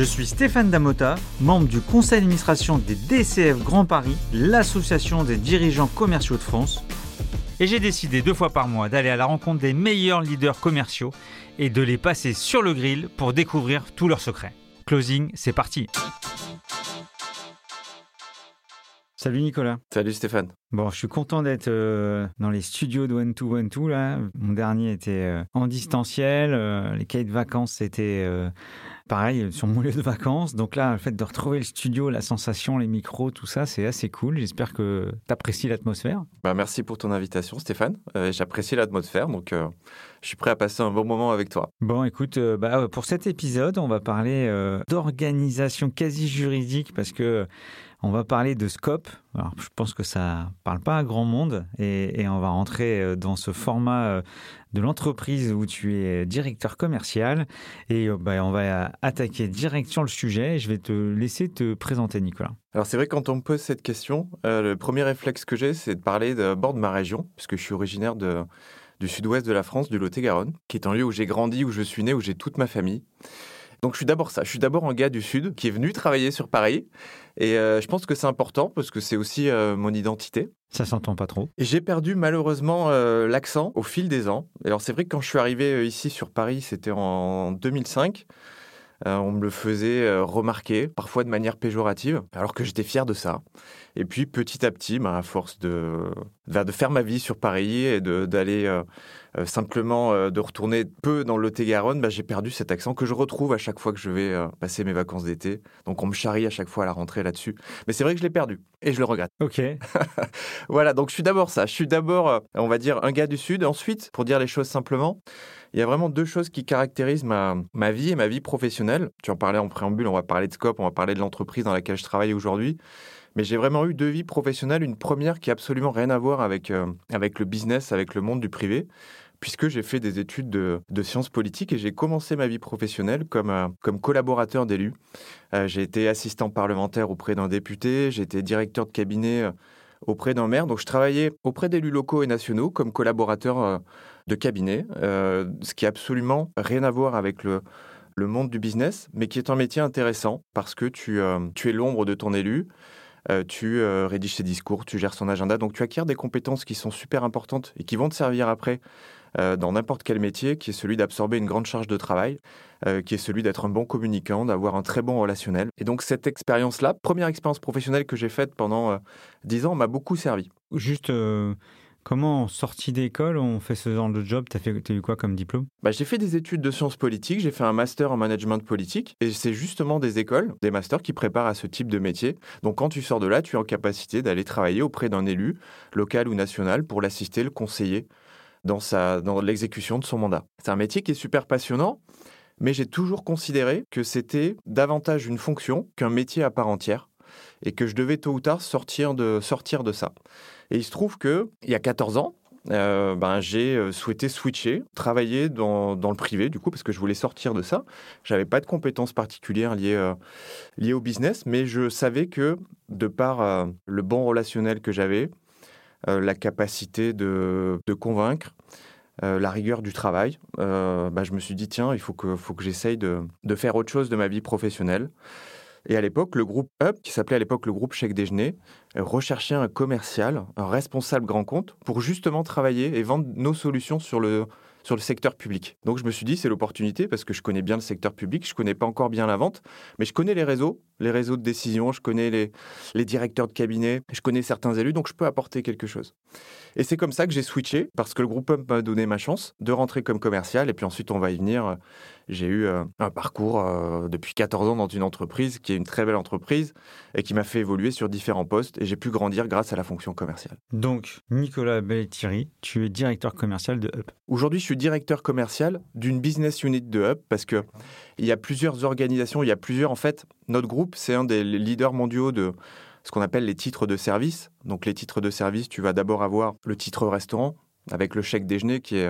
Je suis Stéphane Damota, membre du conseil d'administration des DCF Grand Paris, l'association des dirigeants commerciaux de France. Et j'ai décidé deux fois par mois d'aller à la rencontre des meilleurs leaders commerciaux et de les passer sur le grill pour découvrir tous leurs secrets. Closing, c'est parti. Salut Nicolas. Salut Stéphane. Bon, je suis content d'être euh, dans les studios de One to One to là. Mon dernier était euh, en distanciel. Euh, les cahiers de vacances c'était pareil sur mon lieu de vacances. Donc là, le fait de retrouver le studio, la sensation, les micros, tout ça, c'est assez cool. J'espère que tu apprécies l'atmosphère. Bah, merci pour ton invitation, Stéphane. J'apprécie l'atmosphère, donc je suis prêt à passer un bon moment avec toi. Bon, écoute, bah, pour cet épisode, on va parler d'organisation quasi juridique parce que on va parler de scope. Je pense que ça parle pas à grand monde et, on va rentrer euh, dans ce format euh, de l'entreprise où tu es directeur commercial et euh, bah, on va attaquer direct sur le sujet. Je vais te laisser te présenter, Nicolas. Alors c'est vrai quand on me pose cette question, le premier réflexe que j'ai, c'est de parler d'abord de ma région, puisque je suis originaire de, du sud-ouest de la France, du Lot-et-Garonne, qui est un lieu où j'ai grandi, où je suis né, où j'ai toute ma famille. Donc je suis d'abord ça, je suis d'abord un gars du Sud qui est venu travailler sur Paris. Et euh, je pense que c'est important parce que c'est aussi euh, mon identité. Ça s'entend pas trop. Et j'ai perdu malheureusement euh, l'accent au fil des ans. Alors c'est vrai que quand je suis arrivé ici sur Paris, c'était en 2005. on me le faisait remarquer, parfois de manière péjorative, alors que j'étais fier de ça. Et puis petit à petit, bah, à force de, de faire ma vie sur Paris et d'aller euh, simplement euh, de retourner peu dans le Lot-et-Garonne, bah, j'ai perdu cet accent que je retrouve à chaque fois que je vais euh, passer mes vacances d'été. Donc on me charrie à chaque fois à la rentrée là-dessus. Mais c'est vrai que je l'ai perdu et je le regrette. Ok. voilà, donc je suis d'abord ça. Je suis d'abord, on va dire, un gars du Sud. Ensuite, pour dire les choses simplement, il y a vraiment deux choses qui caractérisent ma, ma vie et ma vie professionnelle. Tu en parlais en préambule, on va parler de Scope, on va parler de l'entreprise dans laquelle je travaille aujourd'hui. Mais j'ai vraiment eu deux vies professionnelles. Une première qui a absolument rien à voir avec, avec le business, avec le monde du privé puisque j'ai fait des études de, sciences politiques et j'ai commencé ma vie professionnelle comme, euh, comme collaborateur d'élu. Euh, j'ai été assistant parlementaire auprès d'un député, j'ai été directeur de cabinet euh, auprès d'un maire. Donc je travaillais auprès d'élus locaux et nationaux comme collaborateur de cabinet, ce qui a absolument rien à voir avec le, le monde du business, mais qui est un métier intéressant parce que tu, tu es l'ombre de ton élu. Tu rédiges ses discours, tu gères son agenda, donc tu acquiers des compétences qui sont super importantes et qui vont te servir après euh, dans n'importe quel métier, qui est celui d'absorber une grande charge de travail, euh, qui est celui d'être un bon communicant, d'avoir un très bon relationnel. Et donc cette expérience-là, première expérience professionnelle que j'ai faite pendant euh, dix ans, m'a beaucoup servi. Juste... Comment, en sortie d'école, on fait ce genre de job? Tu as, eu quoi comme diplôme? Bah, J'ai fait des études de sciences politiques, j'ai fait un master en management politique, et c'est justement des écoles, des masters qui préparent à ce type de métier. Donc quand tu sors de là, tu es en capacité d'aller travailler auprès d'un élu, local ou national, pour l'assister, le conseiller dans, dans l'exécution de son mandat. C'est un métier qui est super passionnant, mais j'ai toujours considéré que c'était davantage une fonction qu'un métier à part entière et que je devais tôt ou tard sortir de, sortir de ça. Et il se trouve qu'il y a 14 ans, euh, ben, j'ai euh, souhaité switcher, travailler dans, dans, le privé, du coup, parce que je voulais sortir de ça. J'avais pas de compétences particulières liées, euh, liées au business, mais je savais que, de par le bon relationnel que j'avais, la capacité de, convaincre, euh, la rigueur du travail, bah, je me suis dit, tiens, il faut que, faut que j'essaye de, faire autre chose de ma vie professionnelle. Et à l'époque, le groupe Up, qui s'appelait à l'époque le groupe Chèque Déjeuner, recherchait un commercial, un responsable grand compte, pour justement travailler et vendre nos solutions sur le, sur le secteur public. Donc je me suis dit, c'est l'opportunité parce que je connais bien le secteur public, je connais pas encore bien la vente, mais je connais les réseaux, les réseaux de décision, je connais les, les directeurs de cabinet, je connais certains élus, donc je peux apporter quelque chose. Et c'est comme ça que j'ai switché, parce que le groupe Up m'a donné ma chance de rentrer comme commercial, et puis ensuite on va y venir. J'ai eu euh, un parcours euh, depuis 14 ans dans une entreprise qui est une très belle entreprise et qui m'a fait évoluer sur différents postes, et j'ai pu grandir grâce à la fonction commerciale. Donc, Nicolas Belletieri, tu es directeur commercial de Up. Aujourd'hui, je suis directeur commercial d'une business unit de Up, parce que il y a plusieurs organisations, il y a plusieurs, en fait, notre groupe, c'est un des leaders mondiaux de ce qu'on appelle les titres de service. Donc les titres de service, tu vas d'abord avoir le titre restaurant avec le chèque déjeuner qui est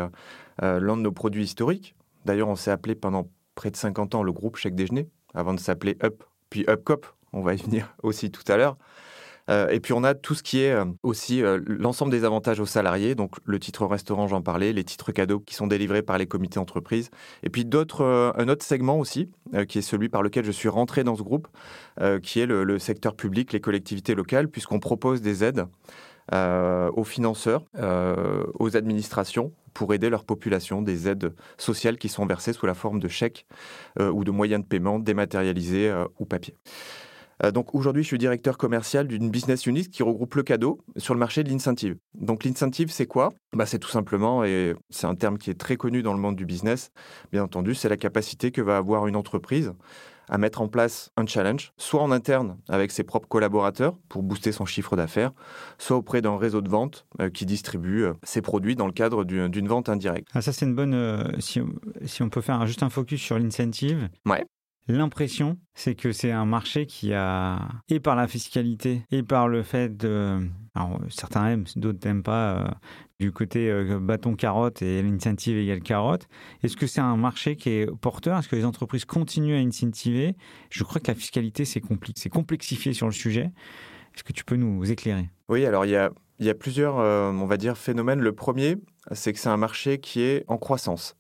euh, l'un de nos produits historiques. D'ailleurs, on s'est appelé pendant près de 50 ans le groupe chèque déjeuner avant de s'appeler Up, puis Upcop. On va y venir aussi tout à l'heure. Euh, et puis on a tout ce qui est euh, aussi euh, l'ensemble des avantages aux salariés, donc le titre restaurant, j'en parlais, les titres cadeaux qui sont délivrés par les comités d'entreprise, et puis un autre segment aussi, qui est celui par lequel je suis rentré dans ce groupe, qui est le, secteur public, les collectivités locales, puisqu'on propose des aides aux financeurs, aux administrations pour aider leur population, des aides sociales qui sont versées sous la forme de chèques ou de moyens de paiement dématérialisés ou papier. Euh, donc aujourd'hui, je suis directeur commercial d'une business unit qui regroupe le cadeau sur le marché de l'incentive. Donc l'incentive, c'est quoi? Bah, C'est tout simplement, et c'est un terme qui est très connu dans le monde du business, bien entendu, c'est la capacité que va avoir une entreprise à mettre en place un challenge, soit en interne avec ses propres collaborateurs pour booster son chiffre d'affaires, soit auprès d'un réseau de vente euh, qui distribue euh, ses produits dans le cadre d'une vente indirecte. Ah, ça, c'est une bonne. si, si, on peut faire juste un focus sur l'incentive. Ouais. L'impression, c'est que c'est un marché qui a, et par la fiscalité, et par le fait de. Alors, certains aiment, d'autres n'aiment pas, euh, du côté euh, bâton-carotte et l'incentive égale carotte. Est-ce que c'est un marché qui est porteur? Est-ce que les entreprises continuent à incentiver? Je crois que la fiscalité, c'est compliqué, c'est complexifié sur le sujet. Est-ce que tu peux nous éclairer? Oui, alors il y a, il y a plusieurs, euh, on va dire, phénomènes. Le premier, c'est que c'est un marché qui est en croissance.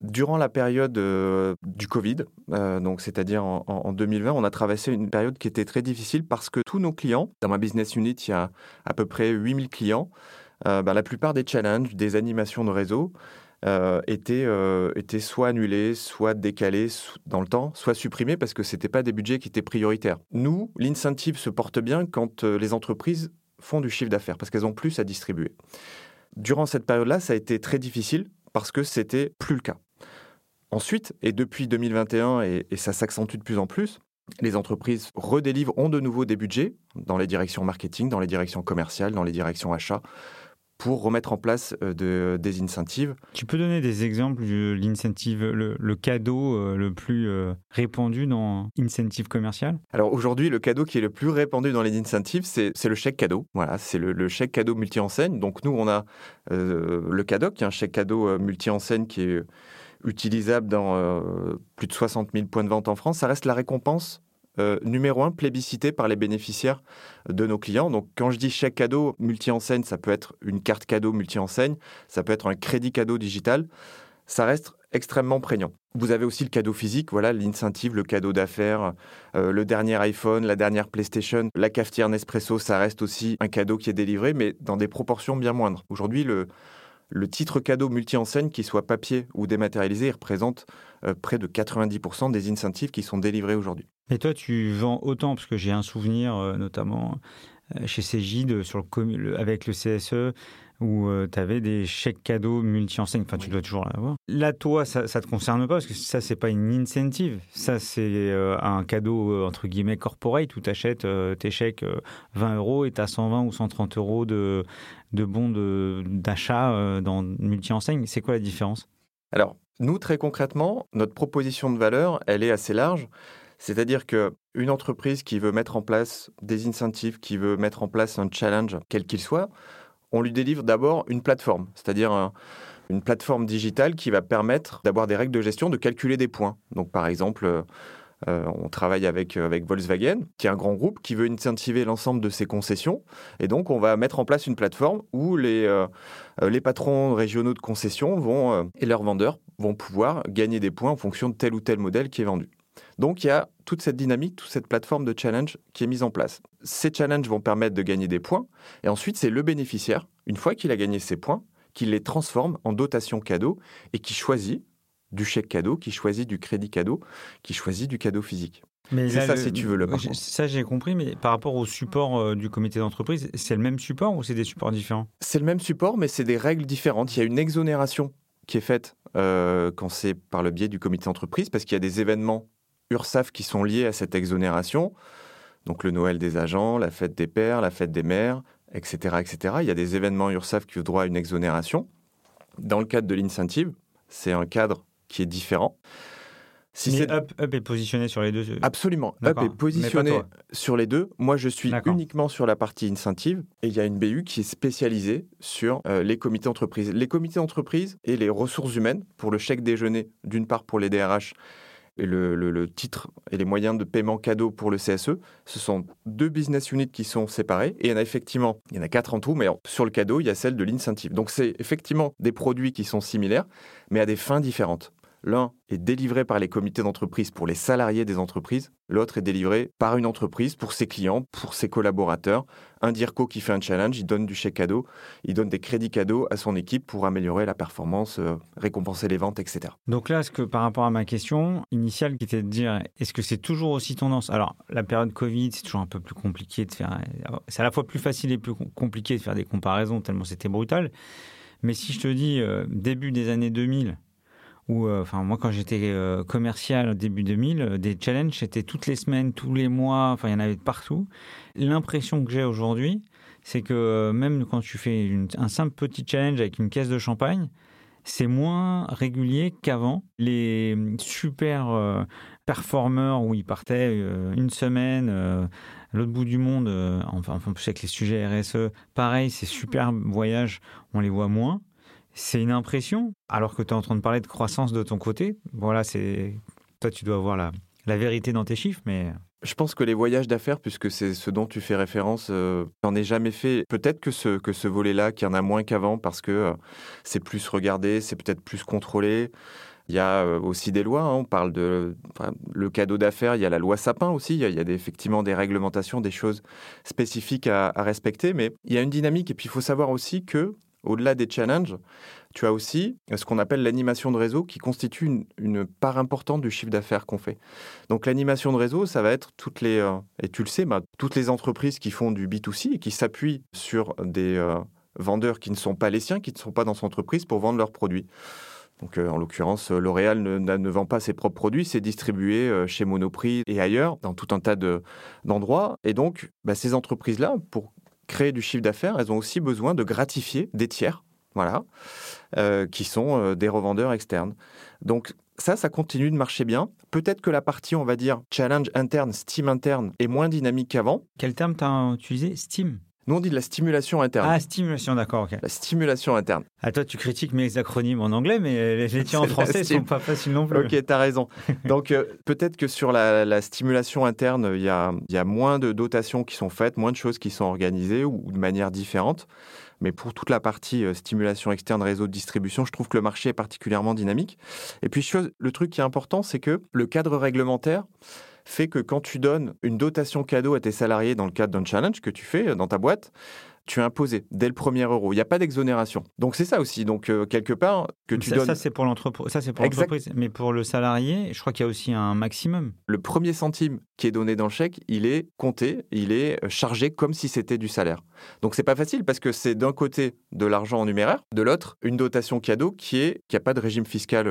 Durant la période euh, du Covid, euh, donc c'est-à-dire en, 2020, on a traversé une période qui était très difficile parce que tous nos clients, dans ma business unit, il y a à peu près 8000 clients, euh, ben, la plupart des challenges, des animations de réseau étaient, étaient soit annulés, soit décalés dans le temps, soit supprimés parce que ce n'étaient pas des budgets qui étaient prioritaires. Nous, l'incentive se porte bien quand les entreprises font du chiffre d'affaires parce qu'elles ont plus à distribuer. Durant cette période-là, ça a été très difficile parce que c'était plus le cas. Ensuite, et depuis 2021, et, ça s'accentue de plus en plus, les entreprises redélivrent, ont de nouveau des budgets dans les directions marketing, dans les directions commerciales, dans les directions achats, pour remettre en place euh, des incentives. Tu peux donner des exemples de l'incentive, le, cadeau euh, le plus euh, répandu dans incentive commercial Alors aujourd'hui, le cadeau qui est le plus répandu dans les incentives, c'est le chèque cadeau. Voilà, c'est le, chèque cadeau multi-enseigne. Donc nous, on a le cadeau, qui est un chèque cadeau multi-enseigne qui est utilisable dans euh, plus de 60 000 points de vente en France, ça reste la récompense euh, numéro un plébiscitée par les bénéficiaires de nos clients. Donc quand je dis chèque cadeau multi-enseigne, ça peut être une carte cadeau multi-enseigne, ça peut être un crédit cadeau digital, ça reste extrêmement prégnant. Vous avez aussi le cadeau physique, voilà l'incentive, le cadeau d'affaires, euh, le dernier iPhone, la dernière PlayStation, la cafetière Nespresso, ça reste aussi un cadeau qui est délivré, mais dans des proportions bien moindres. Aujourd'hui, le, le titre cadeau multi-enseigne, qu'il soit papier ou dématérialisé, représente euh, près de 90% des incentives qui sont délivrés aujourd'hui. Et toi, tu vends autant, parce que j'ai un souvenir, euh, notamment euh, chez Cégide, sur avec le CSE, où euh, tu avais des chèques cadeaux multi-enseignes. Enfin, tu dois toujours l'avoir. Là, toi, ça ne te concerne pas parce que ça, c'est pas une incentive. Ça, c'est euh, un cadeau, euh, entre guillemets, corporate où tu achètes tes chèques 20 euros et tu as 120 ou 130 euros de, de bons d'achat dans multi-enseigne. C'est quoi la différence? Alors, nous, très concrètement, notre proposition de valeur, elle est assez large. C'est-à-dire qu'une entreprise qui veut mettre en place des incentives, qui veut mettre en place un challenge, quel qu'il soit, on lui délivre d'abord une plateforme, c'est-à-dire une plateforme digitale qui va permettre d'avoir des règles de gestion, de calculer des points. Donc par exemple, euh, euh, on travaille avec, euh, avec Volkswagen, qui est un grand groupe qui veut incentiver l'ensemble de ses concessions. Et donc, on va mettre en place une plateforme où les, les patrons régionaux de concessions vont, et leurs vendeurs vont pouvoir gagner des points en fonction de tel ou tel modèle qui est vendu. Donc il y a toute cette dynamique, toute cette plateforme de challenge qui est mise en place. Ces challenges vont permettre de gagner des points, et ensuite c'est le bénéficiaire, une fois qu'il a gagné ses points, qui les transforme en dotation cadeau et qui choisit du chèque cadeau, qui choisit du crédit cadeau, qui choisit du cadeau physique. Mais c'est ça, si tu veux le. Ça, j'ai compris, mais par rapport au support euh, du comité d'entreprise, c'est le même support ou c'est des supports différents? C'est le même support, mais c'est des règles différentes. Il y a une exonération qui est faite euh, quand c'est par le biais du comité d'entreprise, parce qu'il y a des événements URSAF qui sont liés à cette exonération. Donc le Noël des agents, la fête des pères, la fête des mères, etc. etc. Il y a des événements URSAF qui ont droit à une exonération. Dans le cadre de l'incentive, c'est un cadre qui est différent. Si Mais Up, Up, est positionné sur les deux Absolument. Up est positionné sur les deux. Moi, je suis uniquement sur la partie incentive et il y a une BU qui est spécialisée sur euh, les comités d'entreprise. Les comités d'entreprise et les ressources humaines pour le chèque déjeuner, d'une part pour les DRH et le, titre et les moyens de paiement cadeau pour le CSE. Ce sont deux business units qui sont séparés. Et il y en a effectivement, il y en a quatre en tout, mais sur le cadeau, il y a celle de l'incentive. Donc c'est effectivement des produits qui sont similaires, mais à des fins différentes. L'un est délivré par les comités d'entreprise pour les salariés des entreprises, l'autre est délivré par une entreprise pour ses clients, pour ses collaborateurs. Un DIRCO qui fait un challenge, il donne du chèque cadeau, il donne des crédits cadeaux à son équipe pour améliorer la performance, euh, récompenser les ventes, etc. Donc là, ce que par rapport à ma question initiale qui était de dire, est-ce que c'est toujours aussi tendance? Alors, la période Covid, c'est toujours un peu plus compliqué de faire. C'est à la fois plus facile et plus compliqué de faire des comparaisons tellement c'était brutal. Mais si je te dis euh, début des années 2000, euh, enfin, moi, quand j'étais euh, commercial au début 2000, euh, des challenges, c'était toutes les semaines, tous les mois, enfin, il y en avait partout. L'impression que j'ai aujourd'hui, c'est que même quand tu fais un simple petit challenge avec une caisse de champagne, c'est moins régulier qu'avant. Les super performeurs où ils partaient une semaine à l'autre bout du monde, enfin, en plus avec les sujets RSE, pareil, ces super voyages, on les voit moins. C'est une impression, alors que tu es en train de parler de croissance de ton côté. Voilà, c'est toi, tu dois avoir la, la vérité dans tes chiffres, mais je pense que les voyages d'affaires, puisque c'est ce dont tu fais référence, euh, j'en ai jamais fait. Peut-être que ce, que ce volet-là, qu'il y en a moins qu'avant, parce que euh, c'est plus regardé, c'est peut-être plus contrôlé. Il y a euh, aussi des lois. Hein. on parle de le cadeau d'affaires. Il y a la loi Sapin aussi. Il y a, a effectivement des réglementations, des choses spécifiques à, respecter. Mais il y a une dynamique. Et puis il faut savoir aussi que au-delà des challenges, tu as aussi ce qu'on appelle l'animation de réseau qui constitue une, part importante du chiffre d'affaires qu'on fait. Donc l'animation de réseau, ça va être toutes les, euh, et tu le sais, bah, toutes les entreprises qui font du B2C et qui s'appuient sur des euh, vendeurs qui ne sont pas les siens, qui ne sont pas dans son entreprise pour vendre leurs produits. Donc, euh, en l'occurrence, L'Oréal ne, vend pas ses propres produits, c'est distribué chez Monoprix et ailleurs, dans tout un tas d'endroits. et donc, bah, ces entreprises-là, pour créer du chiffre d'affaires, elles ont aussi besoin de gratifier des tiers, voilà, euh, qui sont euh, des revendeurs externes. Donc ça, ça continue de marcher bien. Peut-être que la partie, on va dire, challenge interne, Steam interne, est moins dynamique qu'avant. Quel terme tu as utilisé? Steam? Nous, on dit de la stimulation interne. Ah, stimulation, d'accord, ok. La stimulation interne. Ah, toi, tu critiques mes acronymes en anglais, mais les tiens en français ne sont pas faciles non plus. Ok, tu as raison. Donc, euh, peut-être que sur la, stimulation interne, il y a, y a moins de dotations qui sont faites, moins de choses qui sont organisées ou de manière différente. Mais pour toute la partie euh, stimulation externe, réseau de distribution, je trouve que le marché est particulièrement dynamique. Et puis, le truc qui est important, c'est que le cadre réglementaire, fait que quand tu donnes une dotation cadeau à tes salariés dans le cadre d'un challenge que tu fais euh, dans ta boîte, tu es imposé dès le premier euro. Il n'y a pas d'exonération. Donc c'est ça aussi. Donc euh, quelque part que tu ça, donnes. Ça c'est pour l'entreprise. Ça c'est pour l'entreprise. Mais pour le salarié, je crois qu'il y a aussi un maximum. Le premier centime qui est donné dans le chèque, il est compté, il est euh, chargé comme si c'était du salaire. Donc c'est pas facile parce que c'est d'un côté de l'argent en numéraire, de l'autre une dotation cadeau qui est qui a pas de régime fiscal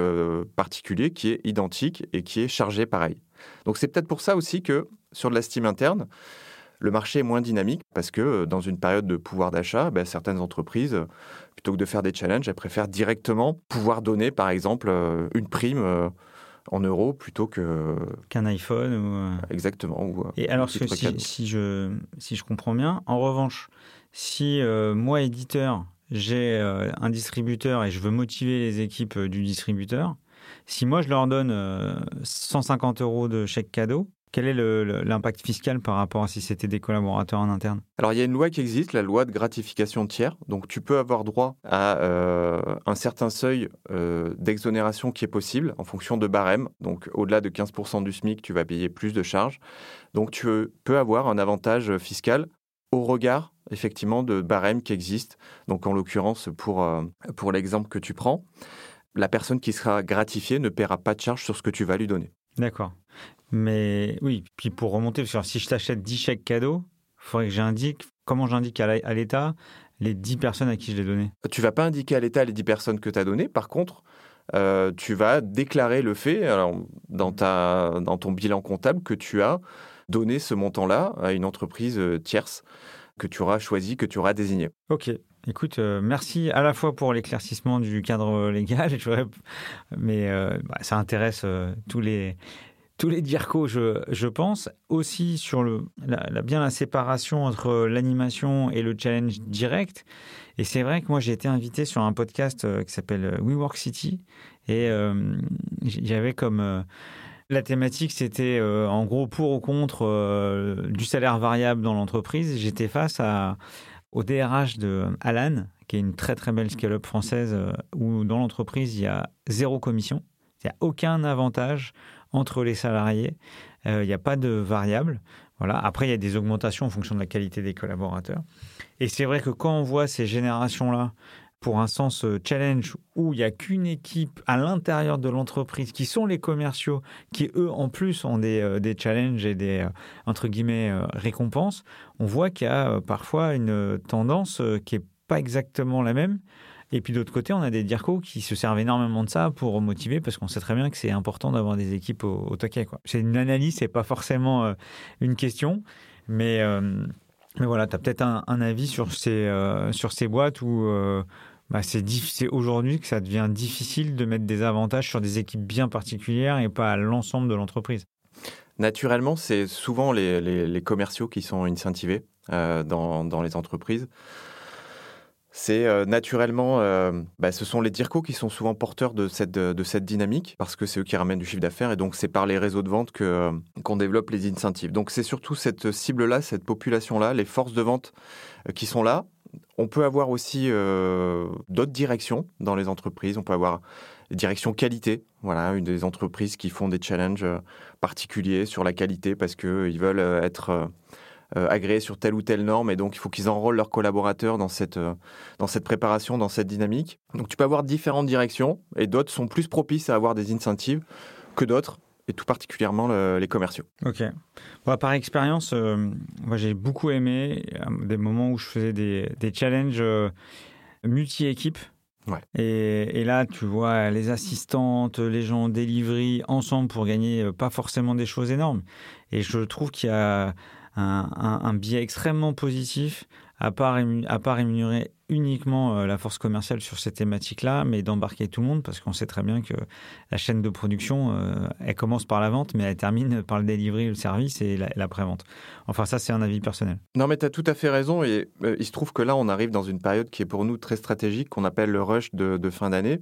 particulier, qui est identique et qui est chargé pareil. Donc c'est peut-être pour ça aussi que sur de la Steam interne, le marché est moins dynamique parce que euh, dans une période de pouvoir d'achat, ben, certaines entreprises, euh, plutôt que de faire des challenges, elles préfèrent directement pouvoir donner, par exemple, euh, une prime en euros plutôt que qu'un iPhone ou exactement. Et alors si, si, je si je comprends bien, en revanche, si moi éditeur j'ai un distributeur et je veux motiver les équipes du distributeur, si moi, je leur donne 150 euh, euros de chèque cadeau, quel est l'impact fiscal par rapport à si c'était des collaborateurs en interne? Alors, il y a une loi qui existe, la loi de gratification tiers. Donc, tu peux avoir droit à euh, un certain seuil euh, d'exonération qui est possible en fonction de barème. Donc, au-delà de 15% du SMIC, tu vas payer plus de charges. Donc, tu peux avoir un avantage fiscal au regard, effectivement, de barème qui existent. Donc, en l'occurrence, pour, pour l'exemple que tu prends la personne qui sera gratifiée ne paiera pas de charge sur ce que tu vas lui donner. D'accord. Mais oui, puis pour remonter, si je t'achète 10 chèques cadeaux, il faudrait que j'indique, comment j'indique à l'État les 10 personnes à qui je l'ai donné? Tu vas pas indiquer à l'État les 10 personnes que tu as données. Par contre, euh, tu vas déclarer le fait alors, dans, ta, dans ton bilan comptable que tu as donné ce montant-là à une entreprise euh, tierce que tu auras choisi, que tu auras désigné. Ok. Écoute, euh, merci à la fois pour l'éclaircissement du cadre légal, mais euh, bah, ça intéresse euh, tous les tous les DIRCO, je, pense, aussi sur la, bien la séparation entre l'animation et le challenge direct. Et c'est vrai que moi, j'ai été invité sur un podcast qui s'appelle We Work City. Et j'avais comme la thématique, c'était en gros pour ou contre du salaire variable dans l'entreprise. J'étais face à, au DRH de Alan, qui est une très très belle scale-up française, euh, où dans l'entreprise, il y a zéro commission. Il n'y a aucun avantage entre les salariés. il n'y a pas de variable. Voilà. Après, il y a des augmentations en fonction de la qualité des collaborateurs. Et c'est vrai que quand on voit ces générations-là pour un sens euh, challenge où il n'y a qu'une équipe à l'intérieur de l'entreprise qui sont les commerciaux, qui eux en plus ont des, euh, des challenges et des euh, entre guillemets récompenses, on voit qu'il y a parfois une tendance qui est pas exactement la même. Et puis d'autre côté, on a des DIRCO qui se servent énormément de ça pour motiver parce qu'on sait très bien que c'est important d'avoir des équipes au, au taquet. C'est une analyse, c'est pas forcément une question, mais mais voilà, tu as peut-être un, avis sur ces, sur ces boîtes où bah, c'est aujourd'hui que ça devient difficile de mettre des avantages sur des équipes bien particulières et pas à l'ensemble de l'entreprise. Naturellement, c'est souvent les, commerciaux qui sont incentivés euh, dans, les entreprises. C'est euh, naturellement, euh, bah, ce sont les DIRCO qui sont souvent porteurs de cette, dynamique parce que c'est eux qui ramènent du chiffre d'affaires et donc c'est par les réseaux de vente qu'on développe les incentives. Donc c'est surtout cette cible-là, cette population-là, les forces de vente qui sont là on peut avoir aussi euh, d'autres directions dans les entreprises. On peut avoir des directions qualité. Voilà, une des entreprises qui font des challenges euh, particuliers sur la qualité parce qu'ils euh, veulent être agréés sur telle ou telle norme et donc il faut qu'ils enrôlent leurs collaborateurs dans cette, dans cette préparation, dans cette dynamique. Donc tu peux avoir différentes directions et d'autres sont plus propices à avoir des incentives que d'autres et tout particulièrement les commerciaux. Ok. par expérience, euh, moi j'ai beaucoup aimé euh, des moments où je faisais des, des challenges euh, multi-équipes. Ouais. Et, et, là, tu vois les assistantes, les gens delivery ensemble pour gagner pas forcément des choses énormes. Et je trouve qu'il y a un, un, un biais extrêmement positif à pas, à pas rémunérer uniquement euh, la force commerciale sur ces thématiques-là, mais d'embarquer tout le monde, parce qu'on sait très bien que la chaîne de production, euh, elle commence par la vente, mais elle termine par le delivery, le service et la, pré-vente. Enfin, ça, c'est un avis personnel. Non, mais tu as tout à fait raison, et euh, il se trouve que là, on arrive dans une période qui est pour nous très stratégique, qu'on appelle le rush de, de fin d'année,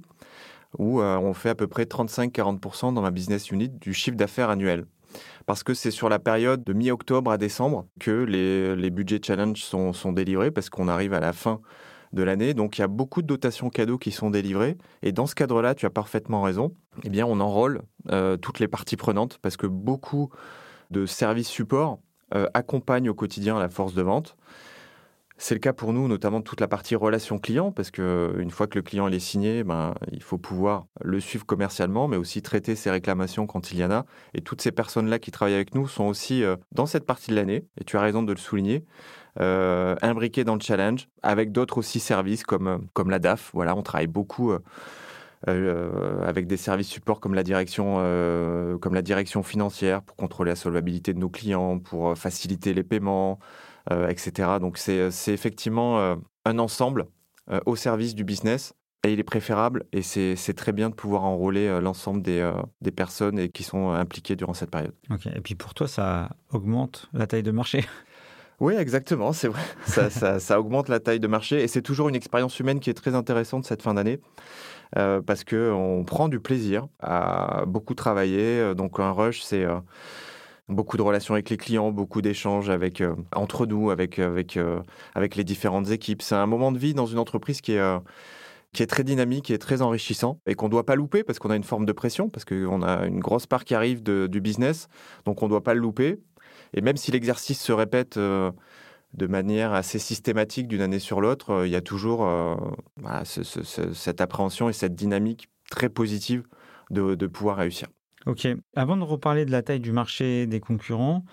où on fait à peu près 35-40% dans ma business unit du chiffre d'affaires annuel parce que c'est sur la période de mi-octobre à décembre que les, les budgets challenge sont, sont délivrés, parce qu'on arrive à la fin de l'année. Donc il y a beaucoup de dotations cadeaux qui sont délivrées. Et dans ce cadre-là, tu as parfaitement raison. Eh bien, on enrôle euh, toutes les parties prenantes parce que beaucoup de services support euh, accompagnent au quotidien la force de vente. C'est le cas pour nous, notamment toute la partie relation client, parce que une fois que le client est signé, ben, il faut pouvoir le suivre commercialement, mais aussi traiter ses réclamations quand il y en a. Et toutes ces personnes-là qui travaillent avec nous sont aussi euh, dans cette partie de l'année, et tu as raison de le souligner, euh, imbriquées dans le challenge, avec d'autres aussi services comme, euh, comme la DAF. Voilà, on travaille beaucoup. avec des services support comme la direction, comme la direction financière pour contrôler la solvabilité de nos clients, pour faciliter les paiements, euh, etc. Donc c'est effectivement euh, un ensemble euh, au service du business et il est préférable et c'est très bien de pouvoir enrôler l'ensemble des, des, personnes et qui sont impliquées durant cette période. Ok, et puis pour toi, ça augmente la taille de marché? Oui, exactement, c'est vrai. ça, ça, ça, augmente la taille de marché et c'est toujours une expérience humaine qui est très intéressante cette fin d'année. Euh, parce qu'on prend du plaisir à beaucoup travailler. Donc un rush, c'est beaucoup de relations avec les clients, beaucoup d'échanges avec euh, entre nous, avec avec euh, avec les différentes équipes. C'est un moment de vie dans une entreprise qui est euh, qui est très dynamique et très enrichissant et qu'on ne doit pas louper parce qu'on a une forme de pression, parce qu'on a une grosse part qui arrive du business, donc on ne doit pas le louper. Et même si l'exercice se répète de manière assez systématique d'une année sur l'autre, il y a toujours cette appréhension et cette dynamique très positive de, pouvoir réussir. Ok. Avant de reparler de la taille du marché des concurrents,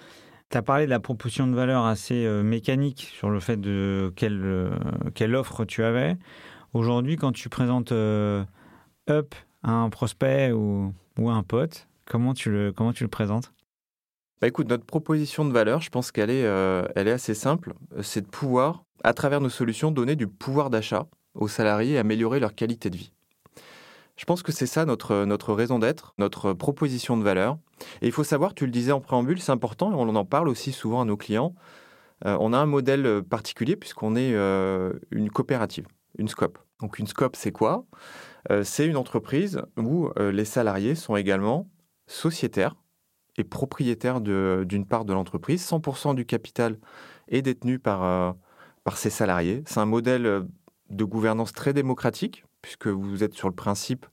tu as parlé de la proposition de valeur assez euh, mécanique sur le fait de quelle, euh, quelle offre tu avais. Aujourd'hui, quand tu présentes euh, Up à un prospect ou, ou à un pote, comment tu le, comment tu le présentes? Bah, Écoute, notre proposition de valeur, je pense qu'elle est, elle est assez simple. C'est de pouvoir, à travers nos solutions, donner du pouvoir d'achat aux salariés et améliorer leur qualité de vie. Je pense que c'est ça notre, raison d'être, notre proposition de valeur. Et il faut savoir, tu le disais en préambule, c'est important et on en parle aussi souvent à nos clients. Euh, on a un modèle particulier puisqu'on est euh, une coopérative, une SCOP. Donc une SCOP, c'est quoi? Euh, C'est une entreprise où les salariés sont également sociétaires et propriétaires d'une part de l'entreprise. 100% du capital est détenu par, par ces salariés. C'est un modèle de gouvernance très démocratique puisque vous êtes sur le principe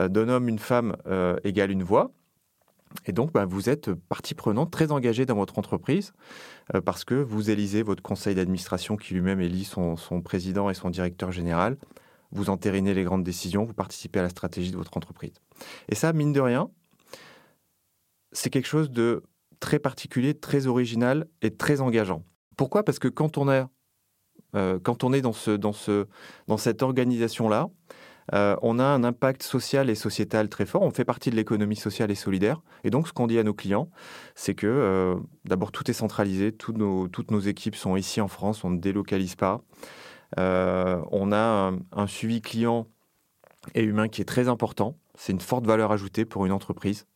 euh, d'un homme, une femme euh, égale une voix. Et donc, bah, vous êtes partie prenante très engagée dans votre entreprise euh, parce que vous élisez votre conseil d'administration qui lui-même élit son, président et son directeur général. Vous entérinez les grandes décisions, vous participez à la stratégie de votre entreprise. Et ça, mine de rien, c'est quelque chose de très particulier, très original et très engageant. Pourquoi? Parce que quand on est euh, quand on est dans, ce, dans, ce, dans cette organisation-là, euh, on a un impact social et sociétal très fort. On fait partie de l'économie sociale et solidaire. Et donc, ce qu'on dit à nos clients, c'est que euh, d'abord, tout est centralisé. Toutes nos, toutes nos équipes sont ici en France. On ne délocalise pas. on a un, suivi client et humain qui est très important. C'est une forte valeur ajoutée pour une entreprise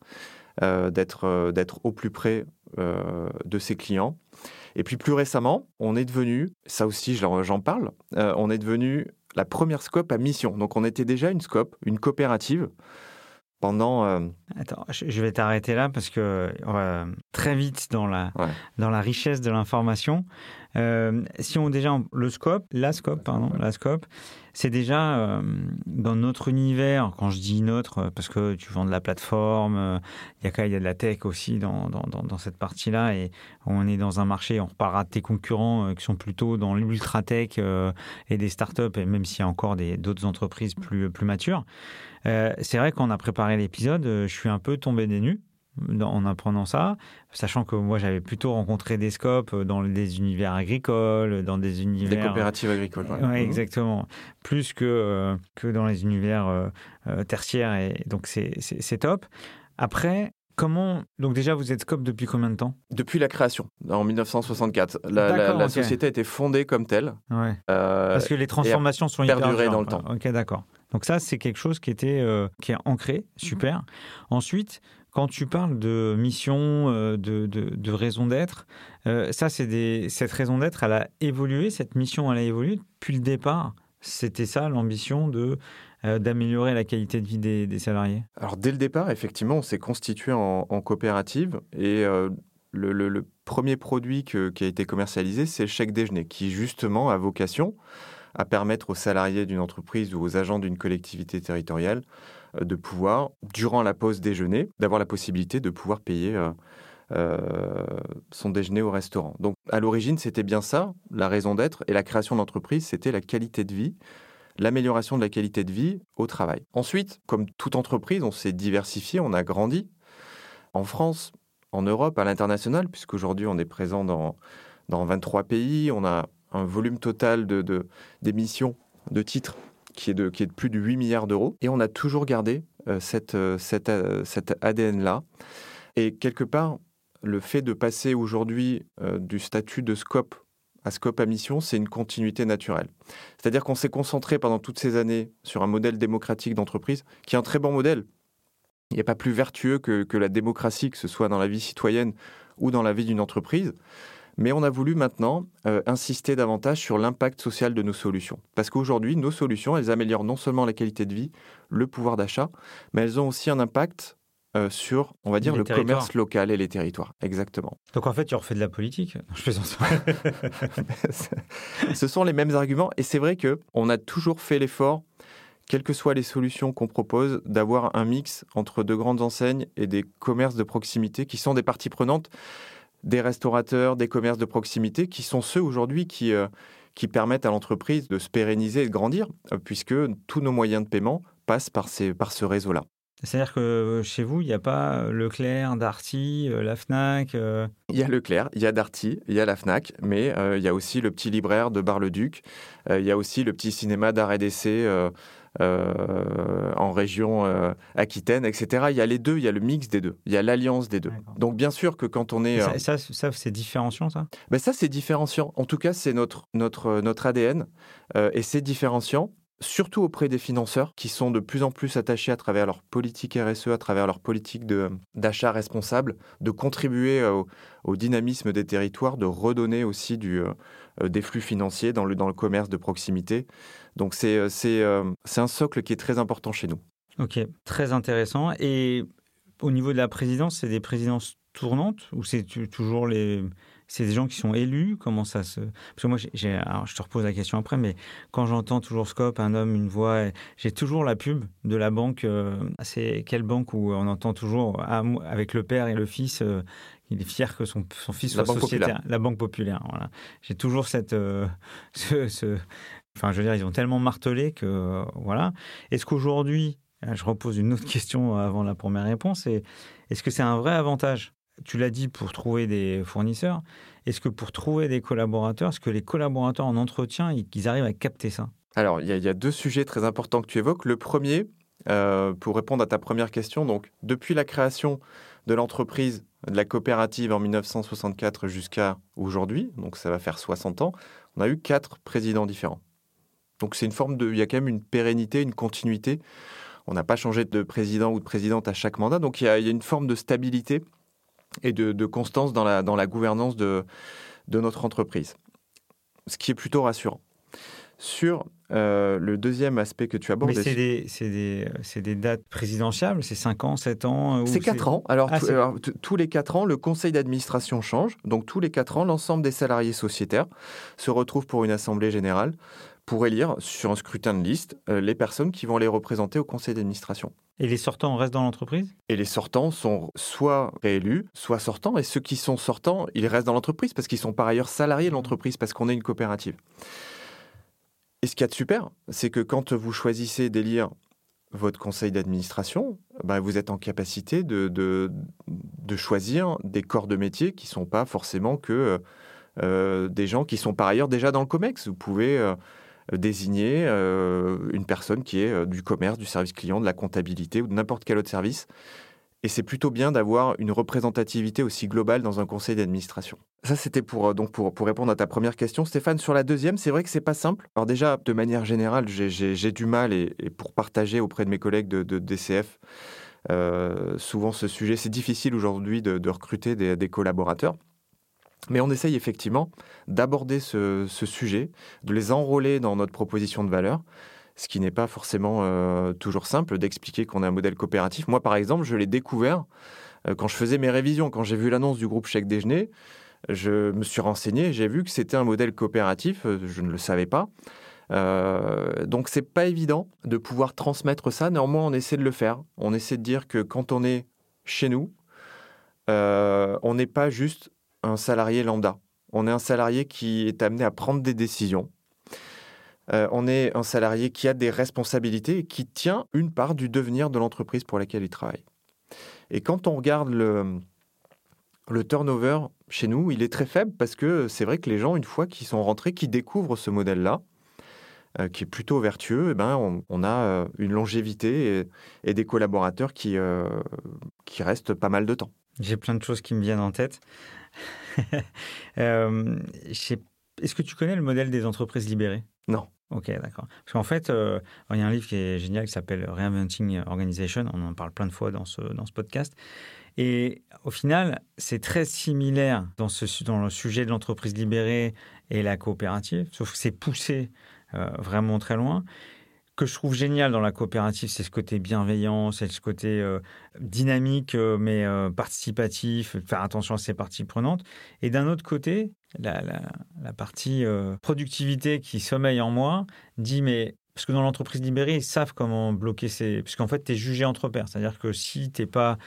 d'être d'être au plus près de ses clients. Et puis plus récemment, on est devenu, ça aussi j'en parle, euh, on est devenu la première scope à mission. Donc on était déjà une scope, une coopérative pendant. Euh, Attends, je vais t'arrêter là parce que très vite dans la, dans la richesse de l'information. Euh, si on déjà le scope, la scope, pardon, la scope, c'est déjà euh, dans notre univers. Quand je dis notre, parce que tu vends de la plateforme, il y a il y a de la tech aussi dans, dans, dans, cette partie-là, et on est dans un marché. On reparlera de tes concurrents qui sont plutôt dans l'ultra tech et des startups, et même s'il y a encore d'autres entreprises plus plus matures. c'est vrai qu'on a préparé l'épisode, je suis un peu tombé des nues en apprenant ça, sachant que moi j'avais plutôt rencontré des scopes dans des univers agricoles, dans des univers... Des coopératives agricoles. Oui, mhm. exactement. Plus que, euh, que dans les univers euh, euh, tertiaires, et donc c'est top. Après, Comment donc déjà vous êtes Scope depuis combien de temps? Depuis la création en 1964. La, société a été fondée comme telle. Ouais. Parce que les transformations sont perdurées dans le temps. Ok, d'accord. Donc ça c'est quelque chose qui était qui est ancré, super. Ensuite, quand tu parles de mission, euh, de, de, raison d'être, euh, cette raison d'être, elle a évolué, cette mission, elle a évolué depuis le départ. C'était ça l'ambition de euh, d'améliorer la qualité de vie des, salariés Alors dès le départ, effectivement, on s'est constitué en, coopérative et le, premier produit qui a été commercialisé, c'est le chèque déjeuner, qui justement a vocation à permettre aux salariés d'une entreprise ou aux agents d'une collectivité territoriale de pouvoir, durant la pause déjeuner, d'avoir la possibilité de pouvoir payer euh, euh, son déjeuner au restaurant. Donc à l'origine, c'était bien ça, la raison d'être, et la création d'entreprise, c'était la qualité de vie, l'amélioration de la qualité de vie au travail. Ensuite, comme toute entreprise, on s'est diversifié, on a grandi. En France, en Europe, à l'international, puisqu'aujourd'hui on est présent dans, dans 23 pays, on a un volume total d'émissions de, de titres qui est de, plus de 8 milliards d'euros. Et on a toujours gardé euh, cette, euh, euh, cet ADN-là. Et quelque part, le fait de passer aujourd'hui du statut de scope à scope à mission, c'est une continuité naturelle. C'est-à-dire qu'on s'est concentré pendant toutes ces années sur un modèle démocratique d'entreprise, qui est un très bon modèle. Il n'y a pas plus vertueux que la démocratie, que ce soit dans la vie citoyenne ou dans la vie d'une entreprise. Mais on a voulu maintenant euh, insister davantage sur l'impact social de nos solutions. Parce qu'aujourd'hui, nos solutions, elles améliorent non seulement la qualité de vie, le pouvoir d'achat, mais elles ont aussi un impact euh, sur, on va dire, le commerce local et les territoires. Exactement. Donc en fait, tu refais de la politique Je fais ça. Ce sont les mêmes arguments. Et c'est vrai qu'on a toujours fait l'effort quelles que soient les solutions qu'on propose, d'avoir un mix entre de grandes enseignes et des commerces de proximité qui sont des parties prenantes des restaurateurs, des commerces de proximité, qui sont ceux aujourd'hui qui, euh, qui permettent à l'entreprise de se pérenniser et de grandir, euh, puisque tous nos moyens de paiement passent par, ces, par ce réseau-là. C'est-à-dire que euh, chez vous, il n'y a pas Leclerc, Darty, la FNAC Il y a Leclerc, il y a Darty, il y a la FNAC, mais il y a aussi le petit libraire de Bar-le-Duc, il y a aussi le petit cinéma d'art et d'essai en région Aquitaine, etc. Il y a les deux, il y a le mix des deux, il y a l'alliance des deux. Donc bien sûr que quand on est... Ça, ça, c'est différenciant, ça? Ben Ça, c'est différenciant. En tout cas, c'est notre, notre, notre ADN et c'est différenciant surtout auprès des financeurs qui sont de plus en plus attachés à travers leur politique RSE, à travers leur politique d'achat responsable, de contribuer au, au, dynamisme des territoires, de redonner aussi du, euh, des flux financiers dans le, dans le commerce de proximité. Donc c'est euh, euh, un socle qui est très important chez nous. Ok, très intéressant. Et au niveau de la présidence, c'est des présidences tournantes ou c'est toujours les c'est des gens qui sont élus? Comment ça se Parce que moi, j'ai, alors je te repose la question après, mais quand j'entends toujours Scope, un homme, une voix, j'ai toujours la pub de la banque. Euh, c'est quelle banque où on entend toujours ah, avec le père et le fils euh, il est fier que son, son fils soit sociétaire. La Banque Populaire. Voilà. J'ai toujours cette. Euh, ce, Enfin, je veux dire, ils ont tellement martelé que. voilà. Est-ce qu'aujourd'hui. Je repose une autre question avant la première réponse. Est-ce que c'est un vrai avantage? Tu l'as dit, pour trouver des fournisseurs. Est-ce que pour trouver des collaborateurs, est-ce que les collaborateurs en entretien, ils arrivent à capter ça? Alors, il y, a deux sujets très importants que tu évoques. Le premier, euh, pour répondre à ta première question, donc depuis la création de l'entreprise, de la coopérative en 1964 jusqu'à aujourd'hui, donc ça va faire 60 ans, on a eu quatre présidents différents. Donc c'est une forme de, il y a quand même une pérennité, une continuité. On n'a pas changé de président ou de présidente à chaque mandat, donc il y a, il y a une forme de stabilité et de, constance dans la, dans la gouvernance de, de notre entreprise. Ce qui est plutôt rassurant. Sur euh, le deuxième aspect que tu abordes. Mais c'est des, des, des, dates présidentielles? C'est 5 ans, 7 ans C'est 4 ans. Alors, ah, alors tous les 4 ans, le conseil d'administration change. Donc, tous les 4 ans, l'ensemble des salariés sociétaires se retrouvent pour une assemblée générale pour élire sur un scrutin de liste euh, les personnes qui vont les représenter au conseil d'administration. Et les sortants restent dans l'entreprise? Et les sortants sont soit réélus, soit sortants. Et ceux qui sont sortants, ils restent dans l'entreprise parce qu'ils sont par ailleurs salariés de l'entreprise parce qu'on est une coopérative. Et ce qu'il y a de super, c'est que quand vous choisissez d'élire votre conseil d'administration, ben vous êtes en capacité de, de, de, choisir des corps de métier qui ne sont pas forcément que euh, des gens qui sont par ailleurs déjà dans le COMEX. Vous pouvez euh, désigner euh, une personne qui est euh, du commerce, du service client, de la comptabilité ou de n'importe quel autre service. Et c'est plutôt bien d'avoir une représentativité aussi globale dans un conseil d'administration. Ça, c'était pour, euh, donc pour, pour, répondre à ta première question. Stéphane, sur la deuxième, c'est vrai que c'est pas simple. Alors déjà, de manière générale, j'ai du mal, et, pour partager auprès de mes collègues de, DCF, souvent ce sujet, c'est difficile aujourd'hui de, recruter des collaborateurs. Mais on essaye effectivement d'aborder ce, sujet, de les enrôler dans notre proposition de valeur, ce qui n'est pas forcément euh, toujours simple d'expliquer qu'on est un modèle coopératif. Moi, par exemple, je l'ai découvert euh, quand je faisais mes révisions, quand j'ai vu l'annonce du groupe Chèque Déjeuner. Je me suis renseigné, j'ai vu que c'était un modèle coopératif, euh, je ne le savais pas. donc c'est pas évident de pouvoir transmettre ça. Néanmoins, on essaie de le faire. On essaie de dire que quand on est chez nous, on n'est pas juste un salarié lambda. On est un salarié qui est amené à prendre des décisions. Euh, on est un salarié qui a des responsabilités et qui tient une part du devenir de l'entreprise pour laquelle il travaille. Et quand on regarde le, turnover chez nous, il est très faible parce que c'est vrai que les gens, une fois qu'ils sont rentrés, qui découvrent ce modèle-là, euh, qui est plutôt vertueux, eh ben, on, a euh, une longévité et, des collaborateurs qui, qui restent pas mal de temps. J'ai plein de choses qui me viennent en tête. Euh, est-ce que tu connais le modèle des entreprises libérées? Non. Ok, d'accord. Parce qu'en fait, euh, il y a un livre qui est génial qui s'appelle Reinventing Organization. On en parle plein de fois dans ce, dans ce podcast. Et au final, c'est très similaire dans, ce, dans le sujet de l'entreprise libérée et la coopérative, sauf que c'est poussé euh, vraiment très loin que je trouve génial dans la coopérative, c'est ce côté bienveillant, c'est ce côté euh, dynamique euh, mais euh, participatif, faire attention à ses parties prenantes. Et d'un autre côté, la, partie productivité qui sommeille en moi dit mais parce que dans l'entreprise libérée, ils savent comment bloquer ces. Puisqu'en fait, tu es jugé entre pairs. C'est-à-dire que si, t'es pas,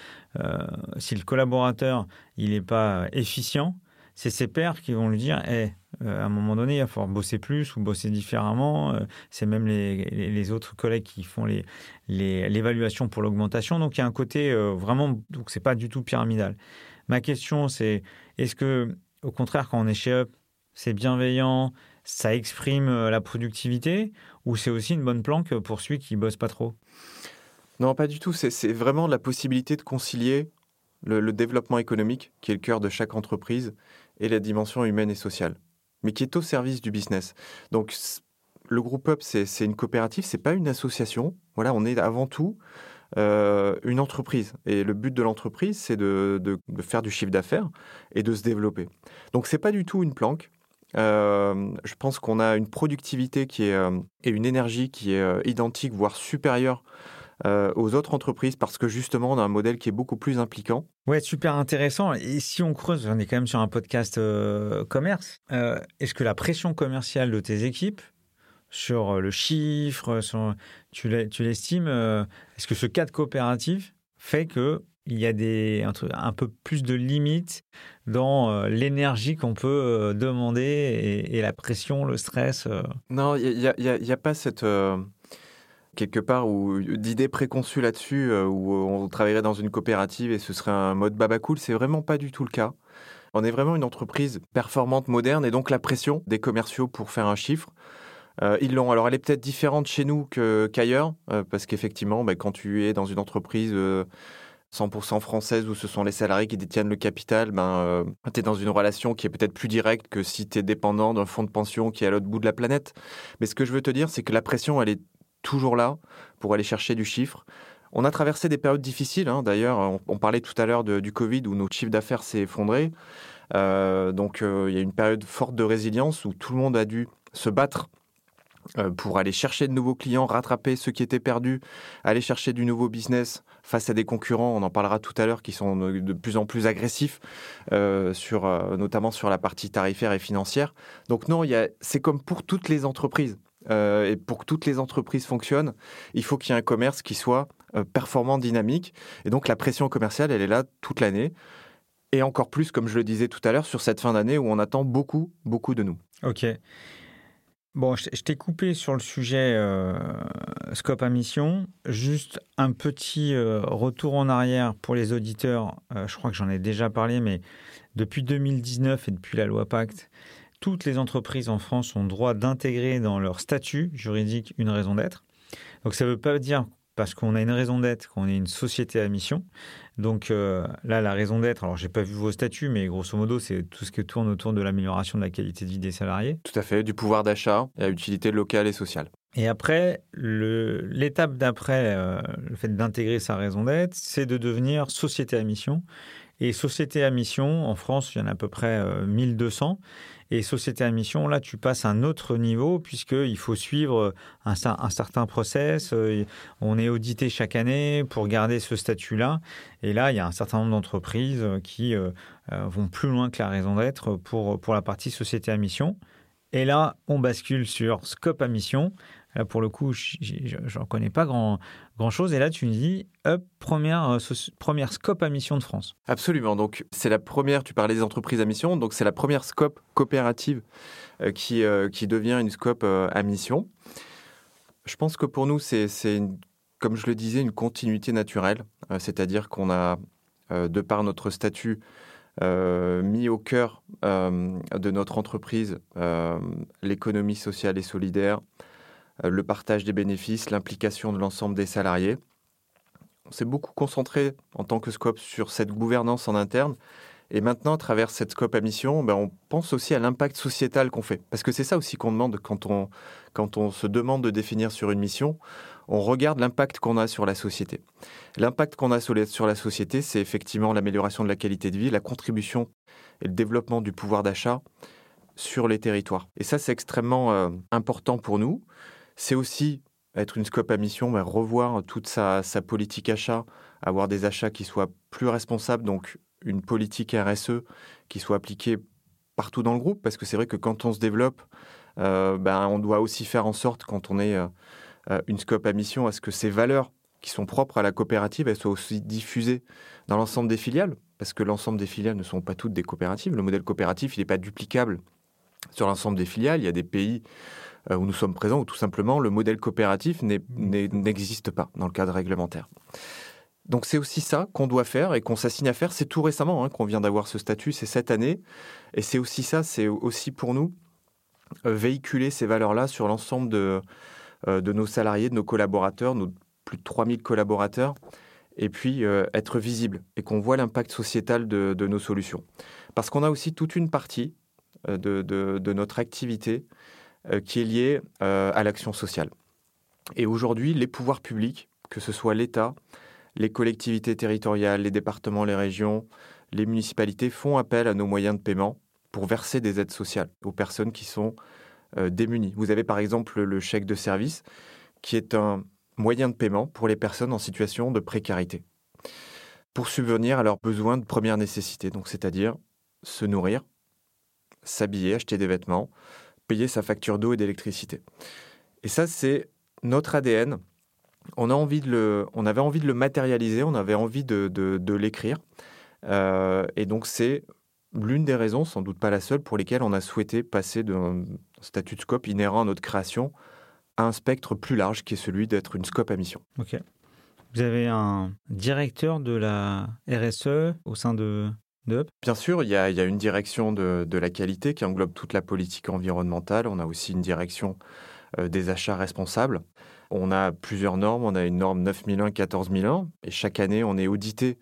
si le collaborateur il n'est pas efficient, c'est ses pairs qui vont lui dire hey, eh, à un moment donné, il va falloir bosser plus ou bosser différemment. Euh, c'est même les, autres collègues qui font l'évaluation pour l'augmentation. Donc il y a un côté euh, vraiment, donc c'est pas du tout pyramidal. Ma question, c'est est-ce que, au contraire, quand on est chez Up, c'est bienveillant, ça exprime la productivité ou c'est aussi une bonne planque pour celui qui bosse pas trop? Non, pas du tout. C'est vraiment la possibilité de concilier le, développement économique, qui est le cœur de chaque entreprise, et la dimension humaine et sociale, mais qui est au service du business. Donc, le groupe Up, c'est une coopérative, c'est pas une association. Voilà, on est avant tout euh, une entreprise. Et le but de l'entreprise, c'est de, faire du chiffre d'affaires et de se développer. Donc, c'est pas du tout une planque. Euh, je pense qu'on a une productivité qui est, euh, et une énergie qui est identique, voire supérieure aux autres entreprises parce que justement on a un modèle qui est beaucoup plus impliquant. Ouais, super intéressant. Et si on creuse, on est quand même sur un podcast commerce. Est-ce que la pression commerciale de tes équipes sur le chiffre, tu l'estimes Est-ce que ce cadre coopératif fait que il y a des, un, peu plus de limites dans l'énergie qu'on peut demander et, la pression, le stress Non, il n'y a, a, pas cette quelque part d'idées préconçues là-dessus, euh, où on travaillerait dans une coopérative et ce serait un mode baba cool. C'est vraiment pas du tout le cas. On est vraiment une entreprise performante, moderne, et donc la pression des commerciaux pour faire un chiffre. Euh, ils l'ont. Alors, elle est peut-être différente chez nous qu'ailleurs, euh, parce qu'effectivement, bah, quand tu es dans une entreprise 100% française où ce sont les salariés qui détiennent le capital, ben, tu es dans une relation qui est peut-être plus directe que si tu es dépendant d'un fonds de pension qui est à l'autre bout de la planète. Mais ce que je veux te dire, c'est que la pression, elle est toujours là pour aller chercher du chiffre. On a traversé des périodes difficiles, hein. d'ailleurs, on, parlait tout à l'heure du Covid où notre chiffre d'affaires s'est effondré. Euh, donc euh, il y a une période forte de résilience où tout le monde a dû se battre euh, pour aller chercher de nouveaux clients, rattraper ceux qui étaient perdus, aller chercher du nouveau business face à des concurrents, on en parlera tout à l'heure, qui sont de plus en plus agressifs, notamment sur la partie tarifaire et financière. Donc non, c'est comme pour toutes les entreprises. Euh, et pour que toutes les entreprises fonctionnent, il faut qu'il y ait un commerce qui soit euh, performant, dynamique. Et donc la pression commerciale, elle est là toute l'année. Et encore plus, comme je le disais tout à l'heure, sur cette fin d'année où on attend beaucoup, beaucoup de nous. Ok. Bon, je t'ai coupé sur le sujet euh, scope à mission. Juste un petit retour en arrière pour les auditeurs. je crois que j'en ai déjà parlé, mais depuis 2019 et depuis la loi Pacte, toutes les entreprises en France ont droit d'intégrer dans leur statut juridique une raison d'être. Donc ça ne veut pas dire parce qu'on a une raison d'être qu'on est une société à mission. Donc euh, là, la raison d'être, alors j'ai pas vu vos statuts, mais grosso modo, c'est tout ce qui tourne autour de l'amélioration de la qualité de vie des salariés. Tout à fait, du pouvoir d'achat et à utilité locale et sociale. Et après, l'étape d'après, euh, le fait d'intégrer sa raison d'être, c'est de devenir société à mission. Et société à mission, en France, il y en a à peu près 1200. Euh, et société à mission, là, tu passes à un autre niveau puisqu'il faut suivre un, un, certain process. Euh, on est audité chaque année pour garder ce statut-là. Et là, il y a un certain nombre d'entreprises qui euh, vont plus loin que la raison d'être pour, pour la partie société à mission. Et là, on bascule sur scope à mission. Là, pour le coup, j'en connais pas grand, grand chose. Et là, tu me dis, première, euh, première scope à mission de France. Absolument. Donc, c'est la première, tu parlais des entreprises à mission. Donc, c'est la première scope coopérative euh, qui, euh, qui devient une scope à mission. Je pense que pour nous, c'est, comme je le disais, une continuité naturelle. c'est-à-dire qu'on a, de par notre statut, mis au cœur de notre entreprise l'économie sociale et solidaire, euh, le partage des bénéfices, l'implication de l'ensemble des salariés. On s'est beaucoup concentré en tant que scope sur cette gouvernance en interne. Et maintenant, à travers cette scope à mission, ben, on pense aussi à l'impact sociétal qu'on fait. Parce que c'est ça aussi qu'on demande quand on, quand on se demande de définir sur une mission. On regarde l'impact qu'on a sur la société. L'impact qu'on a sur la société, c'est effectivement l'amélioration de la qualité de vie, la contribution et le développement du pouvoir d'achat sur les territoires. Et ça, c'est extrêmement euh, important pour nous c'est aussi être une scope à mission, mais revoir toute sa, politique achat, avoir des achats qui soient plus responsables, donc une politique RSE qui soit appliquée partout dans le groupe, parce que c'est vrai que quand on se développe, euh, ben, on doit aussi faire en sorte, quand on est euh, euh, une scope à mission, à ce que ces valeurs qui sont propres à la coopérative, elles soient aussi diffusées dans l'ensemble des filiales, parce que l'ensemble des filiales ne sont pas toutes des coopératives. Le modèle coopératif, il n'est pas duplicable sur l'ensemble des filiales. Il y a des pays où nous sommes présents, où tout simplement le modèle coopératif n'existe pas dans le cadre réglementaire. Donc c'est aussi ça qu'on doit faire et qu'on s'assigne à faire. C'est tout récemment hein, qu'on vient d'avoir ce statut, c'est cette année. Et c'est aussi ça, c'est aussi pour nous véhiculer ces valeurs-là sur l'ensemble de, de nos salariés, de nos collaborateurs, nos plus de 3000 collaborateurs, et puis être visible et qu'on voit l'impact sociétal de, nos solutions. Parce qu'on a aussi toute une partie de notre activité qui est liée à l'action sociale. Et aujourd'hui, les pouvoirs publics, que ce soit l'État, les collectivités territoriales, les départements, les régions, les municipalités font appel à nos moyens de paiement pour verser des aides sociales aux personnes qui sont euh, démunies. Vous avez par exemple le chèque de service, qui est un moyen de paiement pour les personnes en situation de précarité, pour subvenir à leurs besoins de première nécessité, c'est-à-dire se nourrir, s'habiller, acheter des vêtements, payer sa facture d'eau et d'électricité. Et ça, c'est notre ADN. On, avait envie de le matérialiser, on avait envie de, de, l'écrire. Euh, et donc, c'est l'une des raisons, sans doute pas la seule, pour lesquelles on a souhaité passer d'un statut de scope inhérent à notre création à un spectre plus large qui est celui d'être une scope à mission. Ok. Vous avez un directeur de la RSE au sein de, Bien sûr, il y, a, une direction de, de, la qualité qui englobe toute la politique environnementale. On a aussi une direction euh, des achats responsables. On a plusieurs normes. On a une norme 9001, 14001. Et chaque année, on est audité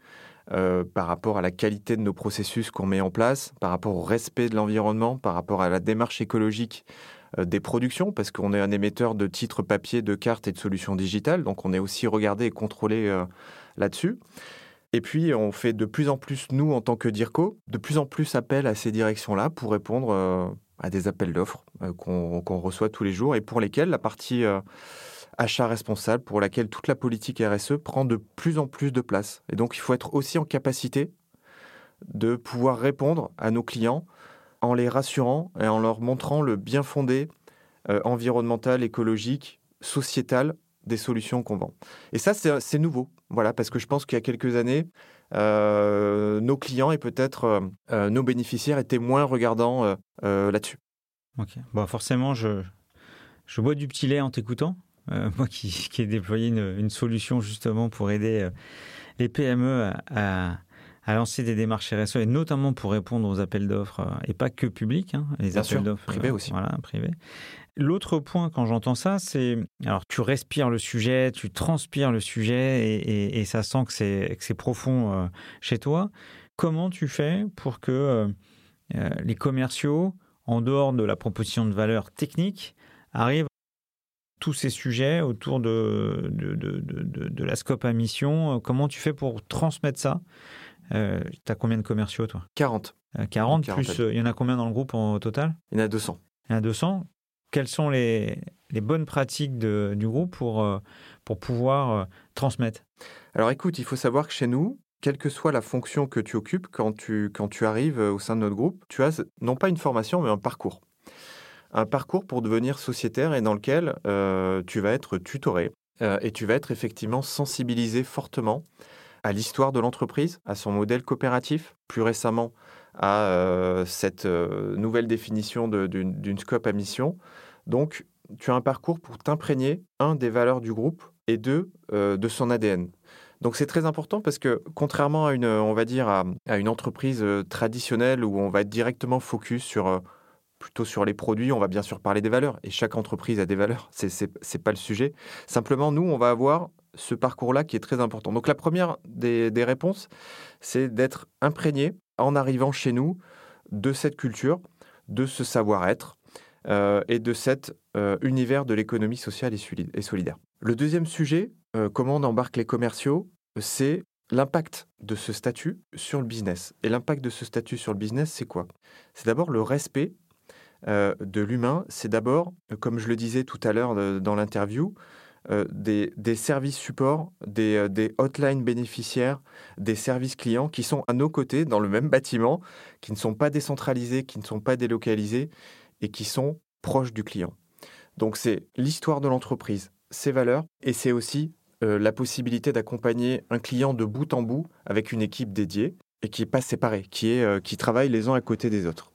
euh, par rapport à la qualité de nos processus qu'on met en place, par rapport au respect de l'environnement, par rapport à la démarche écologique euh, des productions, parce qu'on est un émetteur de titres papier, de cartes et de solutions digitales. Donc on est aussi regardé et contrôlé là-dessus. Et puis, on fait de plus en plus, nous, en tant que DIRCO, de plus en plus appel à ces directions-là pour répondre à des appels d'offres euh, qu'on reçoit tous les jours et pour lesquels la partie euh, achat responsable, pour laquelle toute la politique RSE prend de plus en plus de place. Et donc il faut être aussi en capacité de pouvoir répondre à nos clients en les rassurant et en leur montrant le bien fondé euh, environnemental, écologique, sociétal des solutions qu'on vend. Et ça, c'est nouveau. Voilà, parce que je pense qu'il y a quelques années, nos clients et peut-être nos bénéficiaires étaient moins regardants là-dessus. Ok. Bon, forcément, je, je bois du petit lait en t'écoutant. Euh, moi qui, qui ai déployé une, solution justement pour aider euh, les PME à, lancer des démarches RSE et notamment pour répondre aux appels d'offres euh, et pas que publics, hein, les appels d'offres privés aussi. Voilà, privés. L'autre point quand j'entends ça, c'est alors tu respires le sujet, tu transpires le sujet et, et, et ça sent que c'est que c'est profond chez toi. Comment tu fais pour que les commerciaux en dehors de la proposition de valeur technique, arrivent tous ces sujets autour de, de, de, de, la scope à mission? Comment tu fais pour transmettre ça? Euh, Tu as combien de commerciaux, toi? 40. 40, euh, plus, euh, il y en a combien dans le groupe au total? Il y en a 200. Il y en a 200. Quelles sont les, les bonnes pratiques du groupe pour, pour pouvoir transmettre? Alors écoute, il faut savoir que chez nous, quelle que soit la fonction que tu occupes, quand tu, quand tu arrives au sein de notre groupe, tu as non pas une formation, mais un parcours. Un parcours pour devenir sociétaire et dans lequel euh, tu vas être tutoré euh, et tu vas être effectivement sensibilisé fortement à l'histoire de l'entreprise, à son modèle coopératif, plus récemment à euh, cette nouvelle définition d'une scope à mission. Donc, tu as un parcours pour t'imprégner, un, des valeurs du groupe et deux, de son ADN. Donc c'est très important parce que contrairement à une, on va dire, à, une entreprise euh, traditionnelle où on va être directement focus sur euh, plutôt sur les produits, on va bien sûr parler des valeurs. Et chaque entreprise a des valeurs, c'est n'est pas le sujet. Simplement, nous, on va avoir ce parcours-là qui est très important. Donc la première des, réponses, c'est d'être imprégné en arrivant chez nous de cette culture, de ce savoir-être euh, et de cet univers de l'économie sociale et solidaire. Le deuxième sujet, euh, comment on embarque les commerciaux, c'est l'impact de ce statut sur le business. Et l'impact de ce statut sur le business, c'est quoi? C'est d'abord le respect euh, de l'humain. C'est d'abord, comme je le disais tout à l'heure euh, dans l'interview, des, services supports, des, des hotlines bénéficiaires, des services clients qui sont à nos côtés dans le même bâtiment, qui ne sont pas décentralisés, qui ne sont pas délocalisés et qui sont proches du client. Donc c'est l'histoire de l'entreprise, ses valeurs et c'est aussi euh, la possibilité d'accompagner un client de bout en bout avec une équipe dédiée et qui n'est pas séparée, qui, euh, travaille les uns à côté des autres.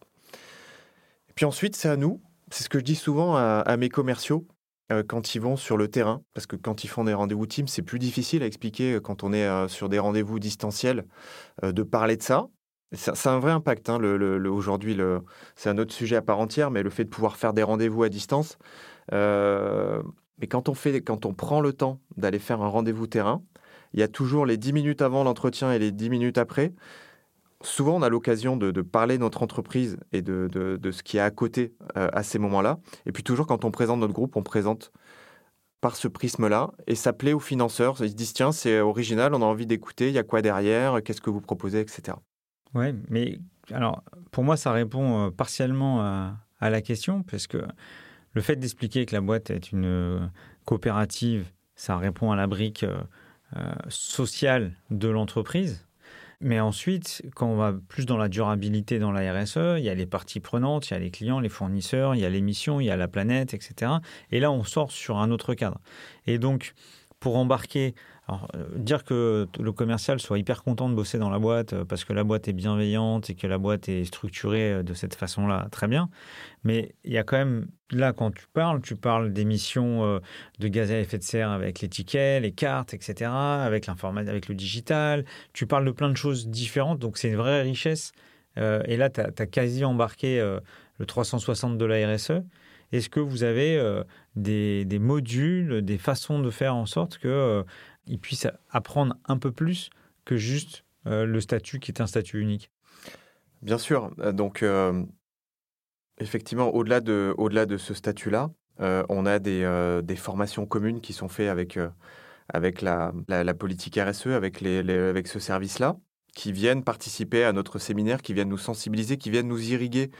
Et puis ensuite, c'est à nous, c'est ce que je dis souvent à, mes commerciaux euh, quand ils vont sur le terrain, parce que quand ils font des rendez-vous team, c'est plus difficile à expliquer quand on est sur des rendez-vous distanciels de parler de ça. C'est un vrai impact. Hein, Aujourd'hui, c'est un autre sujet à part entière, mais le fait de pouvoir faire des rendez-vous à distance. Euh, mais quand on, fait, quand on prend le temps d'aller faire un rendez-vous terrain, il y a toujours les 10 minutes avant l'entretien et les 10 minutes après. Souvent, on a l'occasion de, parler de notre entreprise et de, ce qui est à côté euh, à ces moments-là. Et puis toujours, quand on présente notre groupe, on présente par ce prisme-là et ça plaît aux financeurs. Ils se disent, tiens, c'est original, on a envie d'écouter, il y a quoi derrière, qu'est-ce que vous proposez, etc. Oui, mais alors pour moi, ça répond euh, partiellement à, la question, parce que le fait d'expliquer que la boîte est une euh, coopérative, ça répond à la brique sociale de l'entreprise. Mais ensuite, quand on va plus dans la durabilité dans la RSE, il y a les parties prenantes, il y a les clients, les fournisseurs, il y a l'émission, il y a la planète, etc. Et là, on sort sur un autre cadre. Et donc, pour embarquer euh, dire que le commercial soit hyper content de bosser dans la boîte euh, parce que la boîte est bienveillante et que la boîte est structurée euh, de cette façon-là, très bien. Mais il y a quand même, là, quand tu parles, tu parles d'émissions de gaz à effet de serre avec les tickets, les cartes, etc., avec avec le digital. Tu parles de plein de choses différentes, donc c'est une vraie richesse. et là, tu as, quasi embarqué le 360 de la RSE. Est-ce que vous avez des, des, modules, des façons de faire en sorte que ils puissent apprendre un peu plus que juste euh, le statut qui est un statut unique? Bien sûr. Euh, donc, euh, effectivement, au-delà de, au de ce statut-là, on a des, formations communes qui sont faites avec, avec la, la, politique RSE, avec, les, avec ce service-là, qui viennent participer à notre séminaire, qui viennent nous sensibiliser, qui viennent nous irriguer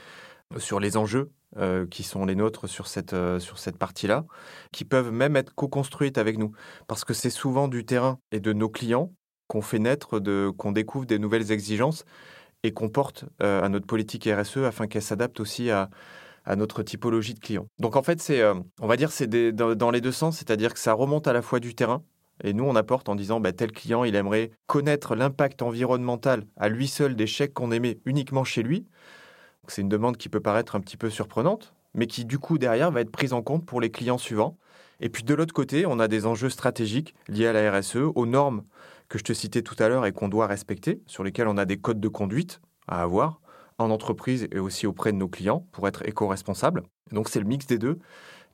sur les enjeux euh, qui sont les nôtres sur cette, euh, sur cette partie-là, qui peuvent même être co-construites avec nous. Parce que c'est souvent du terrain et de nos clients qu'on fait naître, qu'on découvre des nouvelles exigences et qu'on porte euh, à notre politique RSE afin qu'elle s'adapte aussi à, à notre typologie de clients. Donc en fait, c'est, on va dire, c'est dans, les deux sens, c'est-à-dire que ça remonte à la fois du terrain, et nous, on apporte en disant, bah, tel client, il aimerait connaître l'impact environnemental à lui seul des chèques qu'on émet uniquement chez lui. C'est une demande qui peut paraître un petit peu surprenante, mais qui du coup derrière va être prise en compte pour les clients suivants. Et puis de l'autre côté, on a des enjeux stratégiques liés à la RSE, aux normes que je te citais tout à l'heure et qu'on doit respecter, sur lesquelles on a des codes de conduite à avoir en entreprise et aussi auprès de nos clients pour être éco-responsables. Donc c'est le mix des deux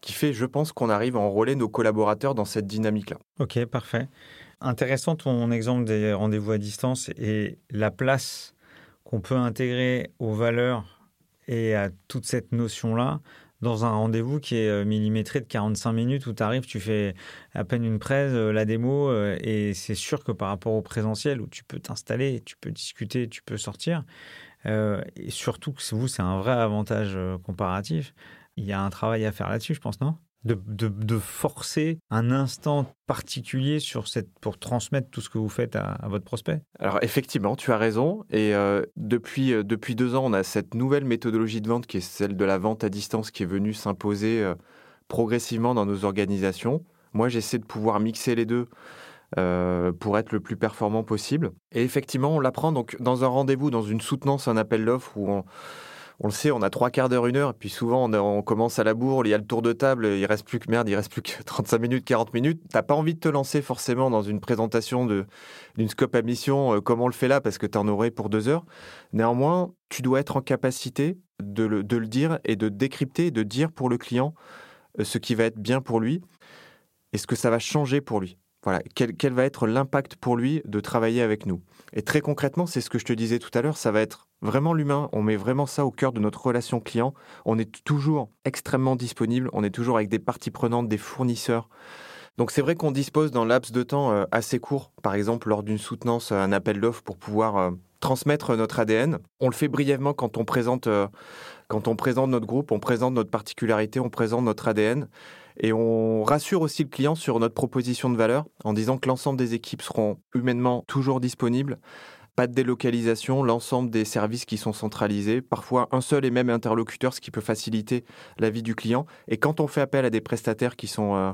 qui fait, je pense, qu'on arrive à enrôler nos collaborateurs dans cette dynamique-là. Ok, parfait. Intéressant ton exemple des rendez-vous à distance et la place qu'on peut intégrer aux valeurs et à toute cette notion-là dans un rendez-vous qui est euh, millimétré de 45 minutes où tu arrives, tu fais à peine une presse, euh, la démo, euh, et c'est sûr que par rapport au présentiel où tu peux t'installer, tu peux discuter, tu peux sortir, et surtout que vous, c'est un vrai avantage comparatif, il y a un travail à faire là-dessus, je pense, non? De, forcer un instant particulier sur cette, pour transmettre tout ce que vous faites à, votre prospect? Alors effectivement, tu as raison. Et euh, depuis, euh, depuis deux ans, on a cette nouvelle méthodologie de vente qui est celle de la vente à distance qui est venue s'imposer euh, progressivement dans nos organisations. Moi, j'essaie de pouvoir mixer les deux. pour être le plus performant possible. Et effectivement, on l'apprend donc dans un rendez-vous, dans une soutenance, un appel d'offres où on, on le sait, on a trois quarts d'heure, une heure, et puis souvent on, commence à la bourre, il y a le tour de table, il reste plus que merde, il reste plus que 35 minutes, 40 minutes. T'as pas envie de te lancer forcément dans une présentation d'une scope à mission euh, comme on le fait là, parce que tu en aurais pour deux heures. Néanmoins, tu dois être en capacité de le, dire et de décrypter, de dire pour le client euh, ce qui va être bien pour lui et ce que ça va changer pour lui. Voilà, quel va être l'impact pour lui de travailler avec nous? Et très concrètement, c'est ce que je te disais tout à l'heure, ça va être vraiment l'humain. On met vraiment ça au cœur de notre relation client. On est toujours extrêmement disponible. On est toujours avec des parties prenantes, des fournisseurs. Donc c'est vrai qu'on dispose d'un laps de temps euh, assez court, par exemple lors d'une soutenance, un appel d'offres pour pouvoir euh, transmettre notre ADN. On le fait brièvement quand on présente euh, quand on présente notre groupe, on présente notre particularité, on présente notre ADN et on rassure aussi le client sur notre proposition de valeur en disant que l'ensemble des équipes seront humainement toujours disponibles pas de délocalisation, l'ensemble des services qui sont centralisés, parfois un seul et même interlocuteur, ce qui peut faciliter la vie du client. Et quand on fait appel à des prestataires qui sont, euh,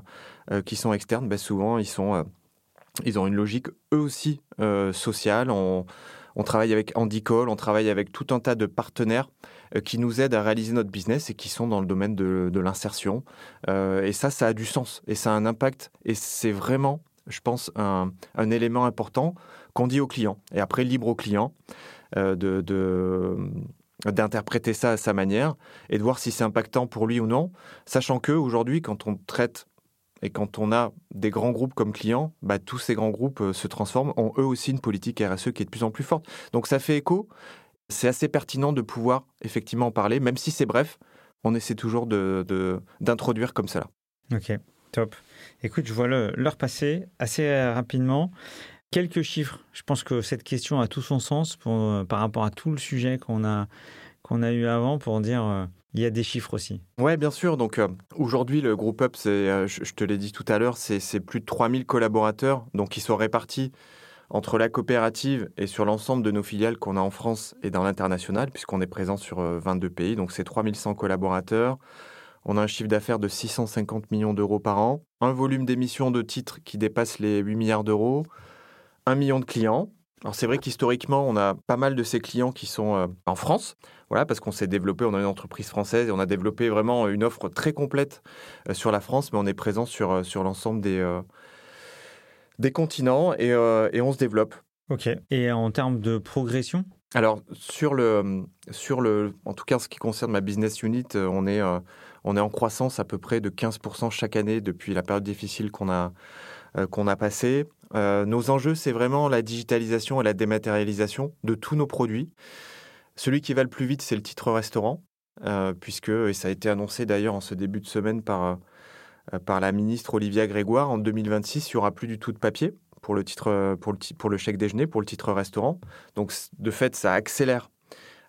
euh, qui sont externes, ben souvent ils, sont, euh, ils ont une logique eux aussi sociale. On, travaille avec Call, on travaille avec tout un tas de partenaires qui nous aident à réaliser notre business et qui sont dans le domaine de, de l'insertion. et ça, ça a du sens et ça a un impact. Et c'est vraiment je pense, un, élément important qu'on dit au client. Et après, libre au client de, d'interpréter ça à sa manière et de voir si c'est impactant pour lui ou non, sachant que aujourd'hui, quand on traite et quand on a des grands groupes comme clients, bah, tous ces grands groupes euh, se transforment, ont eux aussi une politique RSE qui est de plus en plus forte. Donc ça fait écho. C'est assez pertinent de pouvoir effectivement en parler, même si c'est bref. On essaie toujours d'introduire de, comme ça. Ok, top. Écoute, je vois l'heure passer assez rapidement. Quelques chiffres. Je pense que cette question a tout son sens pour, euh, par rapport à tout le sujet qu'on a, qu'on a eu avant pour dire euh, il y a des chiffres aussi. Oui, bien sûr. Donc euh, aujourd'hui, le groupe Up, je, je, te l'ai dit tout à l'heure, c'est plus de 3000 collaborateurs, donc ils sont répartis entre la coopérative et sur l'ensemble de nos filiales qu'on a en France et dans l'international, puisqu'on est présent sur 22 pays. Donc c'est 3100 collaborateurs. On a un chiffre d'affaires de 650 millions d'euros par an, un volume d'émissions de titres qui dépasse les 8 milliards d'euros, un million de clients. Alors c'est vrai qu'historiquement, on a pas mal de ces clients qui sont euh, en France, voilà, parce qu'on s'est développé, on a une entreprise française et on a développé vraiment une offre très complète euh, sur la France, mais on est présent sur, euh, sur l'ensemble des, des continents et, et, on se développe. Ok. Et en termes de progression? Alors sur le, sur le, en tout cas en ce qui concerne ma business unit, on est, on est en croissance à peu près de 15% chaque année depuis la période difficile qu'on a, qu'on a passée. Euh, nos enjeux, c'est vraiment la digitalisation et la dématérialisation de tous nos produits. Celui qui va le plus vite, c'est le titre restaurant, euh, puisque, et ça a été annoncé d'ailleurs en ce début de semaine par, euh, par la ministre Olivia Grégoire, en 2026, il n'y aura plus du tout de papier pour le, titre, pour, le, pour le chèque déjeuner, pour le titre restaurant. Donc, de fait, ça accélère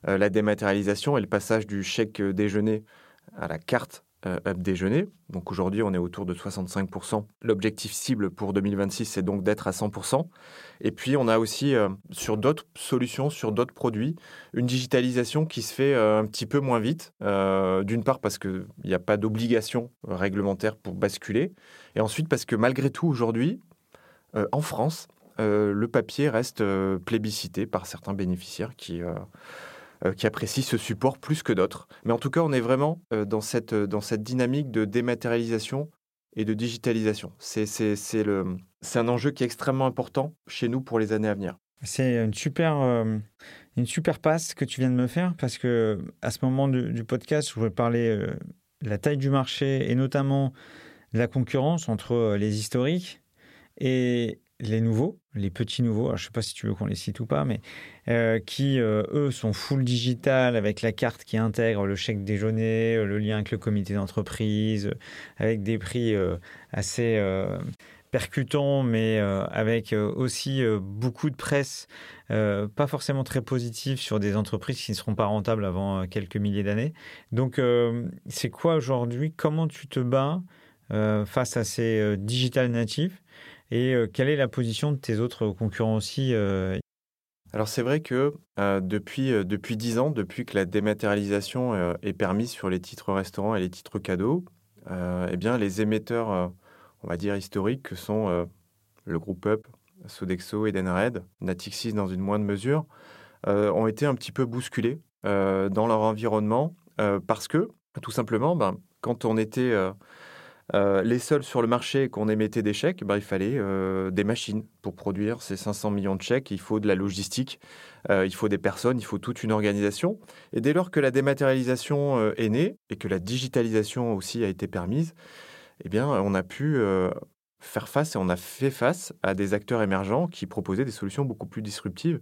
la dématérialisation et le passage du chèque déjeuner à la carte euh, up déjeuner. Donc aujourd'hui, on est autour de 65%. L'objectif cible pour 2026, c'est donc d'être à 100%. Et puis, on a aussi, euh, sur d'autres solutions, sur d'autres produits, une digitalisation qui se fait euh, un petit peu moins vite. D'une part, parce qu'il n'y a pas d'obligation réglementaire pour basculer. Et ensuite, parce que malgré tout, aujourd'hui, en France, le papier reste plébiscité par certains bénéficiaires qui euh, qui apprécient ce support plus que d'autres. Mais en tout cas, on est vraiment euh, dans, cette, euh, dans cette dynamique de dématérialisation et de digitalisation. C'est un enjeu qui est extrêmement important chez nous pour les années à venir. C'est une super, une super passe que tu viens de me faire parce que à ce moment du, podcast, je voulais parler de la taille du marché et notamment de la concurrence entre les historiques et les nouveaux, les petits nouveaux, je ne sais pas si tu veux qu'on les cite ou pas, mais euh, qui, euh, eux, sont full digital avec la carte qui intègre le chèque déjeuner, euh, le lien avec le comité d'entreprise, avec des prix assez percutants, mais avec aussi beaucoup de presse, pas forcément très positive sur des entreprises qui ne seront pas rentables avant quelques milliers d'années. Donc, c'est quoi aujourd'hui? Comment tu te bats face à ces digital natifs et euh, quelle est la position de tes autres concurrents aussi euh? alors c'est vrai que euh, depuis depuis dix ans, depuis que la dématérialisation est permise sur les titres restaurants et les titres cadeaux, eh bien les émetteurs, on va dire historiques, que sont le groupe Up, Sodexo, Edenred, Natixis dans une moindre mesure, ont été un petit peu bousculés dans leur environnement parce que tout simplement, ben, quand on était euh, les seuls sur le marché qu'on émettait des chèques, bah, il fallait euh, des machines pour produire ces 500 millions de chèques. Il faut de la logistique, euh, il faut des personnes, il faut toute une organisation. Et dès lors que la dématérialisation est née et que la digitalisation aussi a été permise, eh bien, on a pu faire face et on a fait face à des acteurs émergents qui proposaient des solutions beaucoup plus disruptives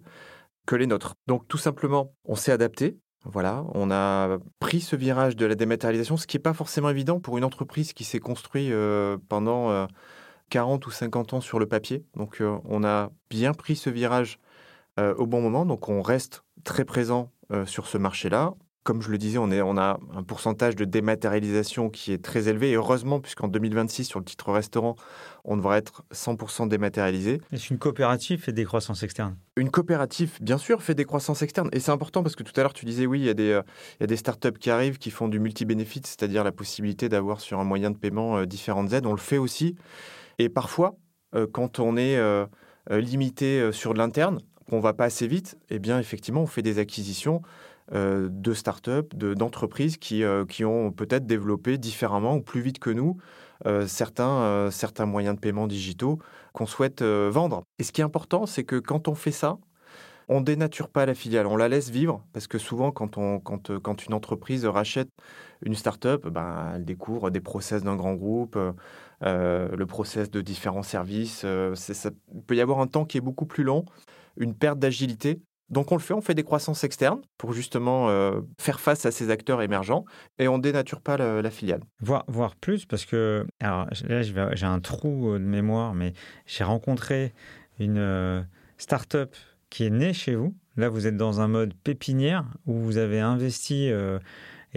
que les nôtres. Donc tout simplement, on s'est adapté, voilà, on a pris ce virage de la dématérialisation, ce qui n'est pas forcément évident pour une entreprise qui s'est construite euh, pendant 40 euh, ou 50 ans sur le papier. Donc euh, on a bien pris ce virage au bon moment, donc on reste très présent sur ce marché-là comme je le disais, on, est, on a un pourcentage de dématérialisation qui est très élevé. Et heureusement, puisqu'en 2026, sur le titre restaurant, on devrait être 100% dématérialisé. Est-ce une coopérative fait des croissances externes? Une coopérative, bien sûr, fait des croissances externes. Et c'est important parce que tout à l'heure, tu disais, oui, il y, a des, euh, il y a des startups qui arrivent qui font du multi-benefit, c'est-à-dire la possibilité d'avoir sur un moyen de paiement euh, différentes aides. On le fait aussi. Et parfois, euh, quand on est limité sur l'interne, qu'on va pas assez vite, eh bien, effectivement, on fait des acquisitions euh, de startups, d'entreprises qui, euh, qui ont peut-être développé différemment ou plus vite que nous euh, certains, certains moyens de paiement digitaux qu'on souhaite vendre. Et ce qui est important, c'est que quand on fait ça, On dénature pas la filiale, on la laisse vivre parce que souvent quand, on, quand, quand une entreprise rachète une start-up, ben, elle découvre des process d'un grand groupe, le process de différents services. ça, il peut y avoir un temps qui est beaucoup plus long, une perte d'agilité. Donc on le fait, on fait des croissances externes pour justement faire face à ces acteurs émergents et on dénature pas la, filiale. Voir, voir, plus parce que alors là j'ai un trou de mémoire, mais j'ai rencontré une start-up qui est née chez vous. Là, vous êtes dans un mode pépinière où vous avez investi euh,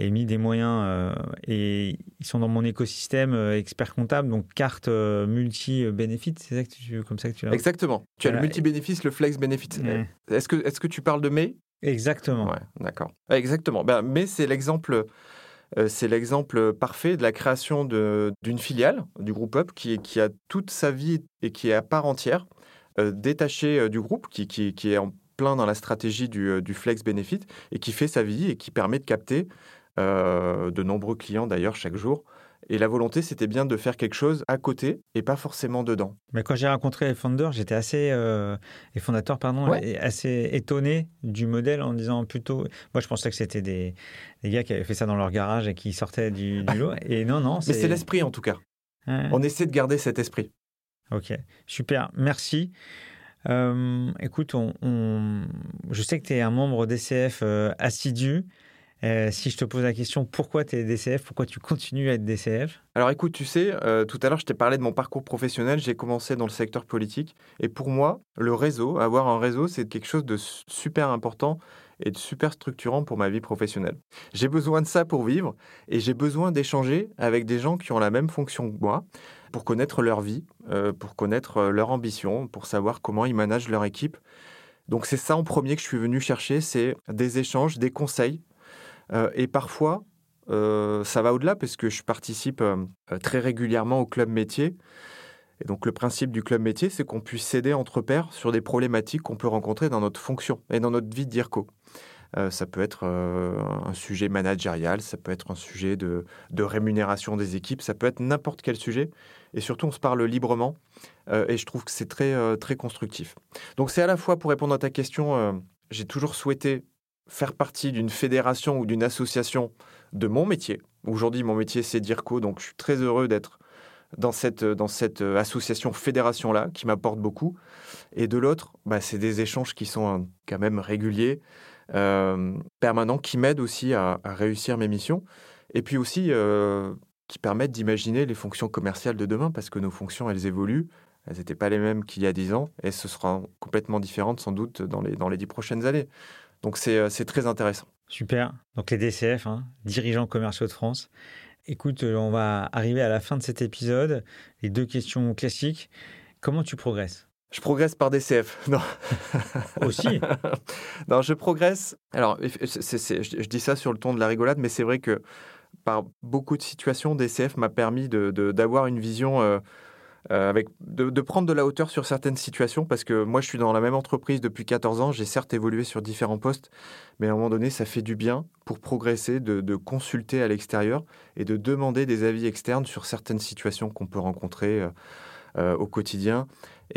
et mis des moyens euh, et ils sont dans mon écosystème euh, expert comptable, donc carte multi-bénéfice, c'est ça que tu, comme ça que tu l'as Exactement. Tu as le multi-bénéfice, le flex bénéfice. Est-ce que, est que tu parles de mai? Exactement. Ouais, d'accord. Exactement. Ben, mais c'est l'exemple. c'est l'exemple parfait de la création d'une filiale du groupe Up qui, qui a toute sa vie et qui est à part entière. Euh, détaché euh, du groupe, qui, qui, est en plein dans la stratégie du, euh, du, flex benefit et qui fait sa vie et qui permet de capter de nombreux clients d'ailleurs chaque jour. Et la volonté, c'était bien de faire quelque chose à côté et pas forcément dedans. Mais quand j'ai rencontré les founders, j'étais assez, fondateurs, pardon, assez étonné du modèle en disant plutôt. Moi, je pensais que c'était des, des, gars qui avaient fait ça dans leur garage et qui sortaient du, du lot. Et non, non. Mais c'est l'esprit en tout cas. On essaie de garder cet esprit. Ok, super, merci. Euh, écoute, on, je sais que tu es un membre euh, assidu. Euh, si je te pose la question, pourquoi tu es DCF Pourquoi tu continues à être DCF Alors écoute, tu sais, tout à l'heure, je t'ai parlé de mon parcours professionnel. J'ai commencé dans le secteur politique. Et pour moi, le réseau, avoir un réseau, c'est quelque chose de super important et de super structurant pour ma vie professionnelle. J'ai besoin de ça pour vivre et j'ai besoin d'échanger avec des gens qui ont la même fonction que moi pour connaître leur vie, euh, pour connaître euh, leur ambition, pour savoir comment ils managent leur équipe. Donc c'est ça en premier que je suis venu chercher, c'est des échanges, des conseils. Euh, et parfois, ça va au-delà parce que je participe très régulièrement au club métier. Et donc le principe du club métier, c'est qu'on puisse s'aider entre pairs sur des problématiques qu'on peut rencontrer dans notre fonction et dans notre vie d'IRCO. Euh, ça peut être euh, un sujet managérial, ça peut être un sujet de, rémunération des équipes, ça peut être n'importe quel sujet. Et surtout, on se parle librement. Euh, et je trouve que c'est très, très constructif. Donc c'est à la fois, pour répondre à ta question, j'ai toujours souhaité faire partie d'une fédération ou d'une association de mon métier. Aujourd'hui, mon métier, c'est DIRCO, donc je suis très heureux d'être dans cette, dans cette association fédération-là, qui m'apporte beaucoup. Et de l'autre, bah, c'est des échanges qui sont quand même réguliers, euh, permanents qui m'aident aussi à, réussir mes missions et puis aussi euh, qui permettent d'imaginer les fonctions commerciales de demain parce que nos fonctions, elles évoluent. Elles n'étaient pas les mêmes qu'il y a dix ans et ce sera complètement différent sans doute dans les, dans les dix prochaines années. Donc c'est euh, très intéressant. Super. Donc les DCF, hein, dirigeants commerciaux de France. Écoute, on va arriver à la fin de cet épisode. Les deux questions classiques. Comment tu progresses? Je progresse par DCF. Non. Aussi? non, je progresse. Alors, je, dis ça sur le ton de la rigolade, mais c'est vrai que par beaucoup de situations, DCF m'a permis d'avoir de, une vision. Euh, euh, de, prendre de la hauteur sur certaines situations parce que moi je suis dans la même entreprise depuis 14 ans, j'ai certes évolué sur différents postes, mais à un moment donné ça fait du bien pour progresser, de, consulter à l'extérieur et de demander des avis externes sur certaines situations qu'on peut rencontrer euh, au quotidien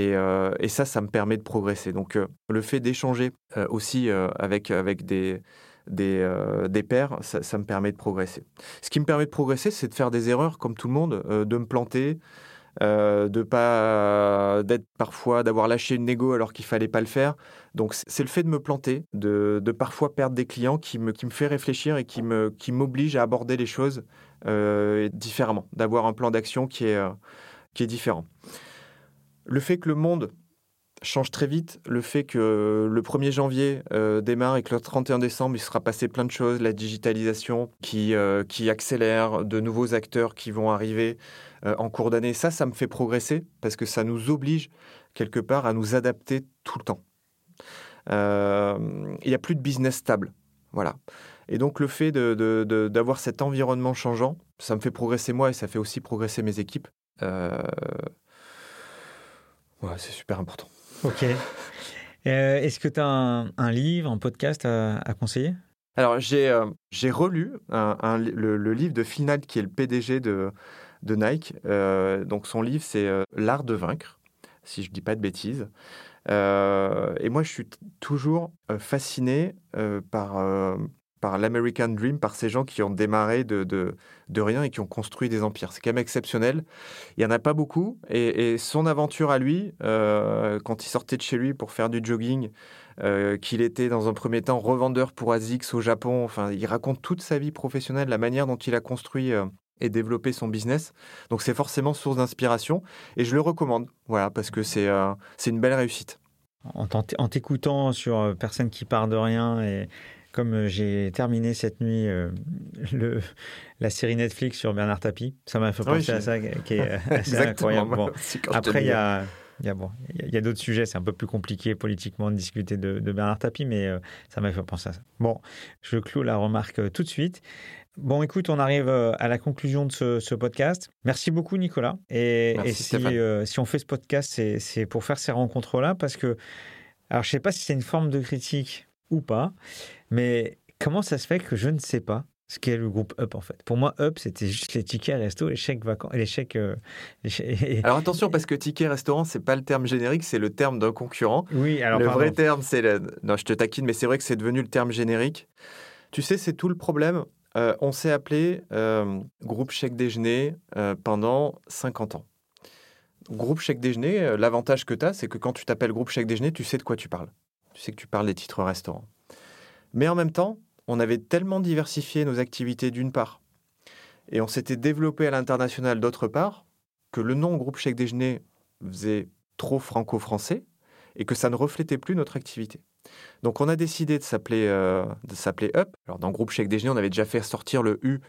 euh, et, ça, ça me permet de progresser. Donc, euh, le fait d'échanger euh, aussi avec, avec des, des pairs, ça, me permet de progresser. Ce qui me permet de progresser, c'est de faire des erreurs comme tout le monde, de me planter, de pas d'être parfois d'avoir lâché une négo alors qu'il fallait pas le faire. Donc c'est le fait de me planter, de, de, parfois perdre des clients qui me, qui me fait réfléchir et qui me qui m'oblige à aborder les choses différemment, d'avoir un plan d'action qui est qui est différent. Le fait que le monde change très vite, le fait que le 1er janvier euh, démarre et que le 31 décembre, il sera passé plein de choses, la digitalisation qui, euh, qui accélère, de nouveaux acteurs qui vont arriver euh, en cours d'année, ça, ça me fait progresser parce que ça nous oblige quelque part à nous adapter tout le temps. Il n'y a plus de business stable. Voilà. Et donc le fait d'avoir de, de, cet environnement changeant, ça me fait progresser moi et ça fait aussi progresser mes équipes c'est super important. Ok. Euh, est-ce que tu as un, livre, un podcast à, conseiller? Alors, j'ai euh, relu un, le, livre de Phil Knight, qui est le PDG de, de Nike. Euh, donc, son livre, c'est L'art de vaincre, si je ne dis pas de bêtises. et moi, je suis toujours fasciné par par l'American Dream, par ces gens qui ont démarré de, de, rien et qui ont construit des empires. C'est quand même exceptionnel. Il n'y en a pas beaucoup. Et, son aventure à lui, euh, quand il sortait de chez lui pour faire du jogging, euh, qu'il était dans un premier temps revendeur pour ASICS au Japon, enfin, il raconte toute sa vie professionnelle, la manière dont il a construit euh, et développé son business. Donc c'est forcément source d'inspiration. Et je le recommande, voilà, parce que c'est c'est une belle réussite. En t'écoutant sur Personne qui part de rien et comme euh, j'ai terminé cette nuit euh, le, la série Netflix sur Bernard Tapie, ça m'a fait penser à ça, qui est euh, assez incroyable. après, il y a, y a, bon, y a d'autres sujets, c'est un peu plus compliqué politiquement de discuter de, Bernard Tapie, mais ça m'a fait penser à ça. Bon, je clôt la remarque tout de suite. Bon, écoute, on arrive à la conclusion de ce, podcast. Merci beaucoup, Nicolas. Et, et si, si, on fait ce podcast, c'est pour faire ces rencontres-là, parce que, alors, je ne sais pas si c'est une forme de critique ou pas, mais comment ça se fait que je ne sais pas ce qu'est le groupe Up en fait? Pour moi, Up, c'était juste les tickets resto, les chèques vacances, les chèques. Euh, alors attention, parce que ticket restaurant, c'est pas le terme générique, c'est le terme d'un concurrent. Oui, alors le vrai terme, c'est le. Non, je te taquine, mais c'est vrai que c'est devenu le terme générique. Tu sais, c'est tout le problème. Euh, on s'est appelé euh, groupe chèque déjeuner pendant 50 ans. Groupe chèque déjeuner, l'avantage que tu as, c'est que quand tu t'appelles groupe chèque déjeuner, tu sais de quoi tu parles. Tu sais que tu parles des titres restaurants. Mais en même temps, on avait tellement diversifié nos activités d'une part, et on s'était développé à l'international d'autre part, que le nom groupe chèque déjeuner faisait trop franco-français et que ça ne reflétait plus notre activité. Donc on a décidé de s'appeler euh, de s'appeler Up. Alors dans groupe chèque déjeuner, on avait déjà fait sortir le U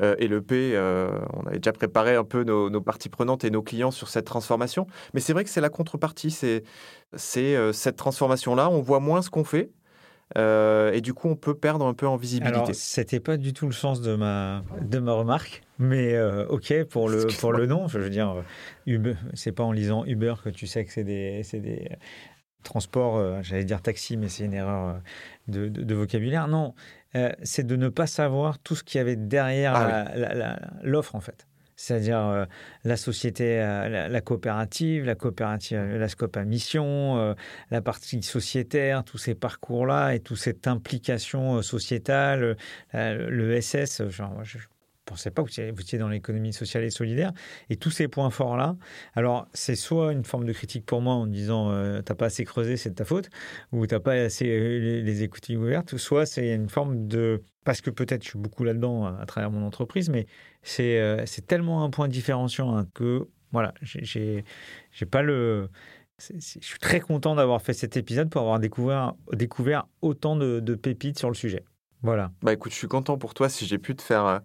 euh, et le P. Euh, on avait déjà préparé un peu nos, parties prenantes et nos clients sur cette transformation. Mais c'est vrai que c'est la contrepartie, c'est cette transformation là. On voit moins ce qu'on fait, et du coup, on peut perdre un peu en visibilité. Alors, c'était pas du tout le sens de ma, de ma remarque, mais ok pour le, pour le nom. Je veux dire, Uber, c'est pas en lisant Uber que tu sais que c'est des, des transports, euh, j'allais dire taxi, mais c'est une erreur de, de, vocabulaire. Non, c'est de ne pas savoir tout ce qu'il y avait derrière ah l'offre, en fait c'est-à-dire euh, la société, euh, la, coopérative, la coopérative, la scope à mission, euh, la partie sociétaire, tous ces parcours-là et toute cette implication sociétale, le SS. Genre, je, pensais pas que vous étiez dans l'économie sociale et solidaire. Et tous ces points forts-là, alors c'est soit une forme de critique pour moi en disant tu t'as pas assez creusé, c'est de ta faute, ou t'as pas assez les, les écoutes ouvertes, soit c'est une forme de parce que peut-être je suis beaucoup là-dedans à, travers mon entreprise, mais c'est euh, tellement un point différenciant hein, que voilà, j'ai pas le. Je suis très content d'avoir fait cet épisode pour avoir découvert, découvert autant de, pépites sur le sujet. Voilà. Bah écoute, je suis content pour toi si j'ai pu te faire euh,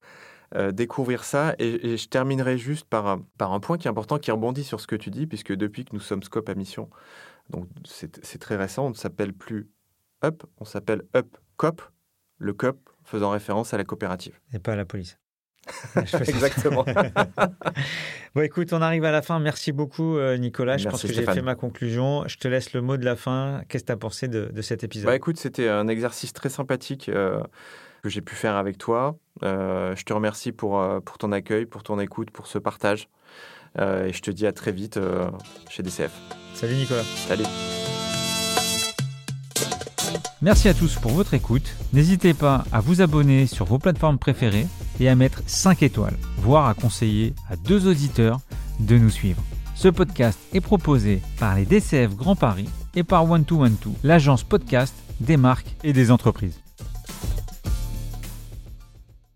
euh, découvrir ça. Et, je terminerai juste par, par un point qui est important, qui rebondit sur ce que tu dis, puisque depuis que nous sommes Scope à mission, donc c'est très récent, on ne s'appelle plus Up, on s'appelle Up Cop. Le COP faisant référence à la coopérative. Et pas à la police. Exactement. bon, écoute, on arrive à la fin. Merci beaucoup, euh, Nicolas. Je pense que j'ai fait ma conclusion. Je te laisse le mot de la fin. Qu'est-ce que tu as pensé de, cet épisode? Bah, Écoute, c'était un exercice très sympathique euh, que j'ai pu faire avec toi. Euh, je te remercie pour, pour ton accueil, pour ton écoute, pour ce partage. et je te dis à très vite chez DCF. Salut, Nicolas. Salut. Merci à tous pour votre écoute. N'hésitez pas à vous abonner sur vos plateformes préférées et à mettre 5 étoiles, voire à conseiller à deux auditeurs de nous suivre. Ce podcast est proposé par les DCF Grand Paris et par One2One2, l'agence podcast des marques et des entreprises.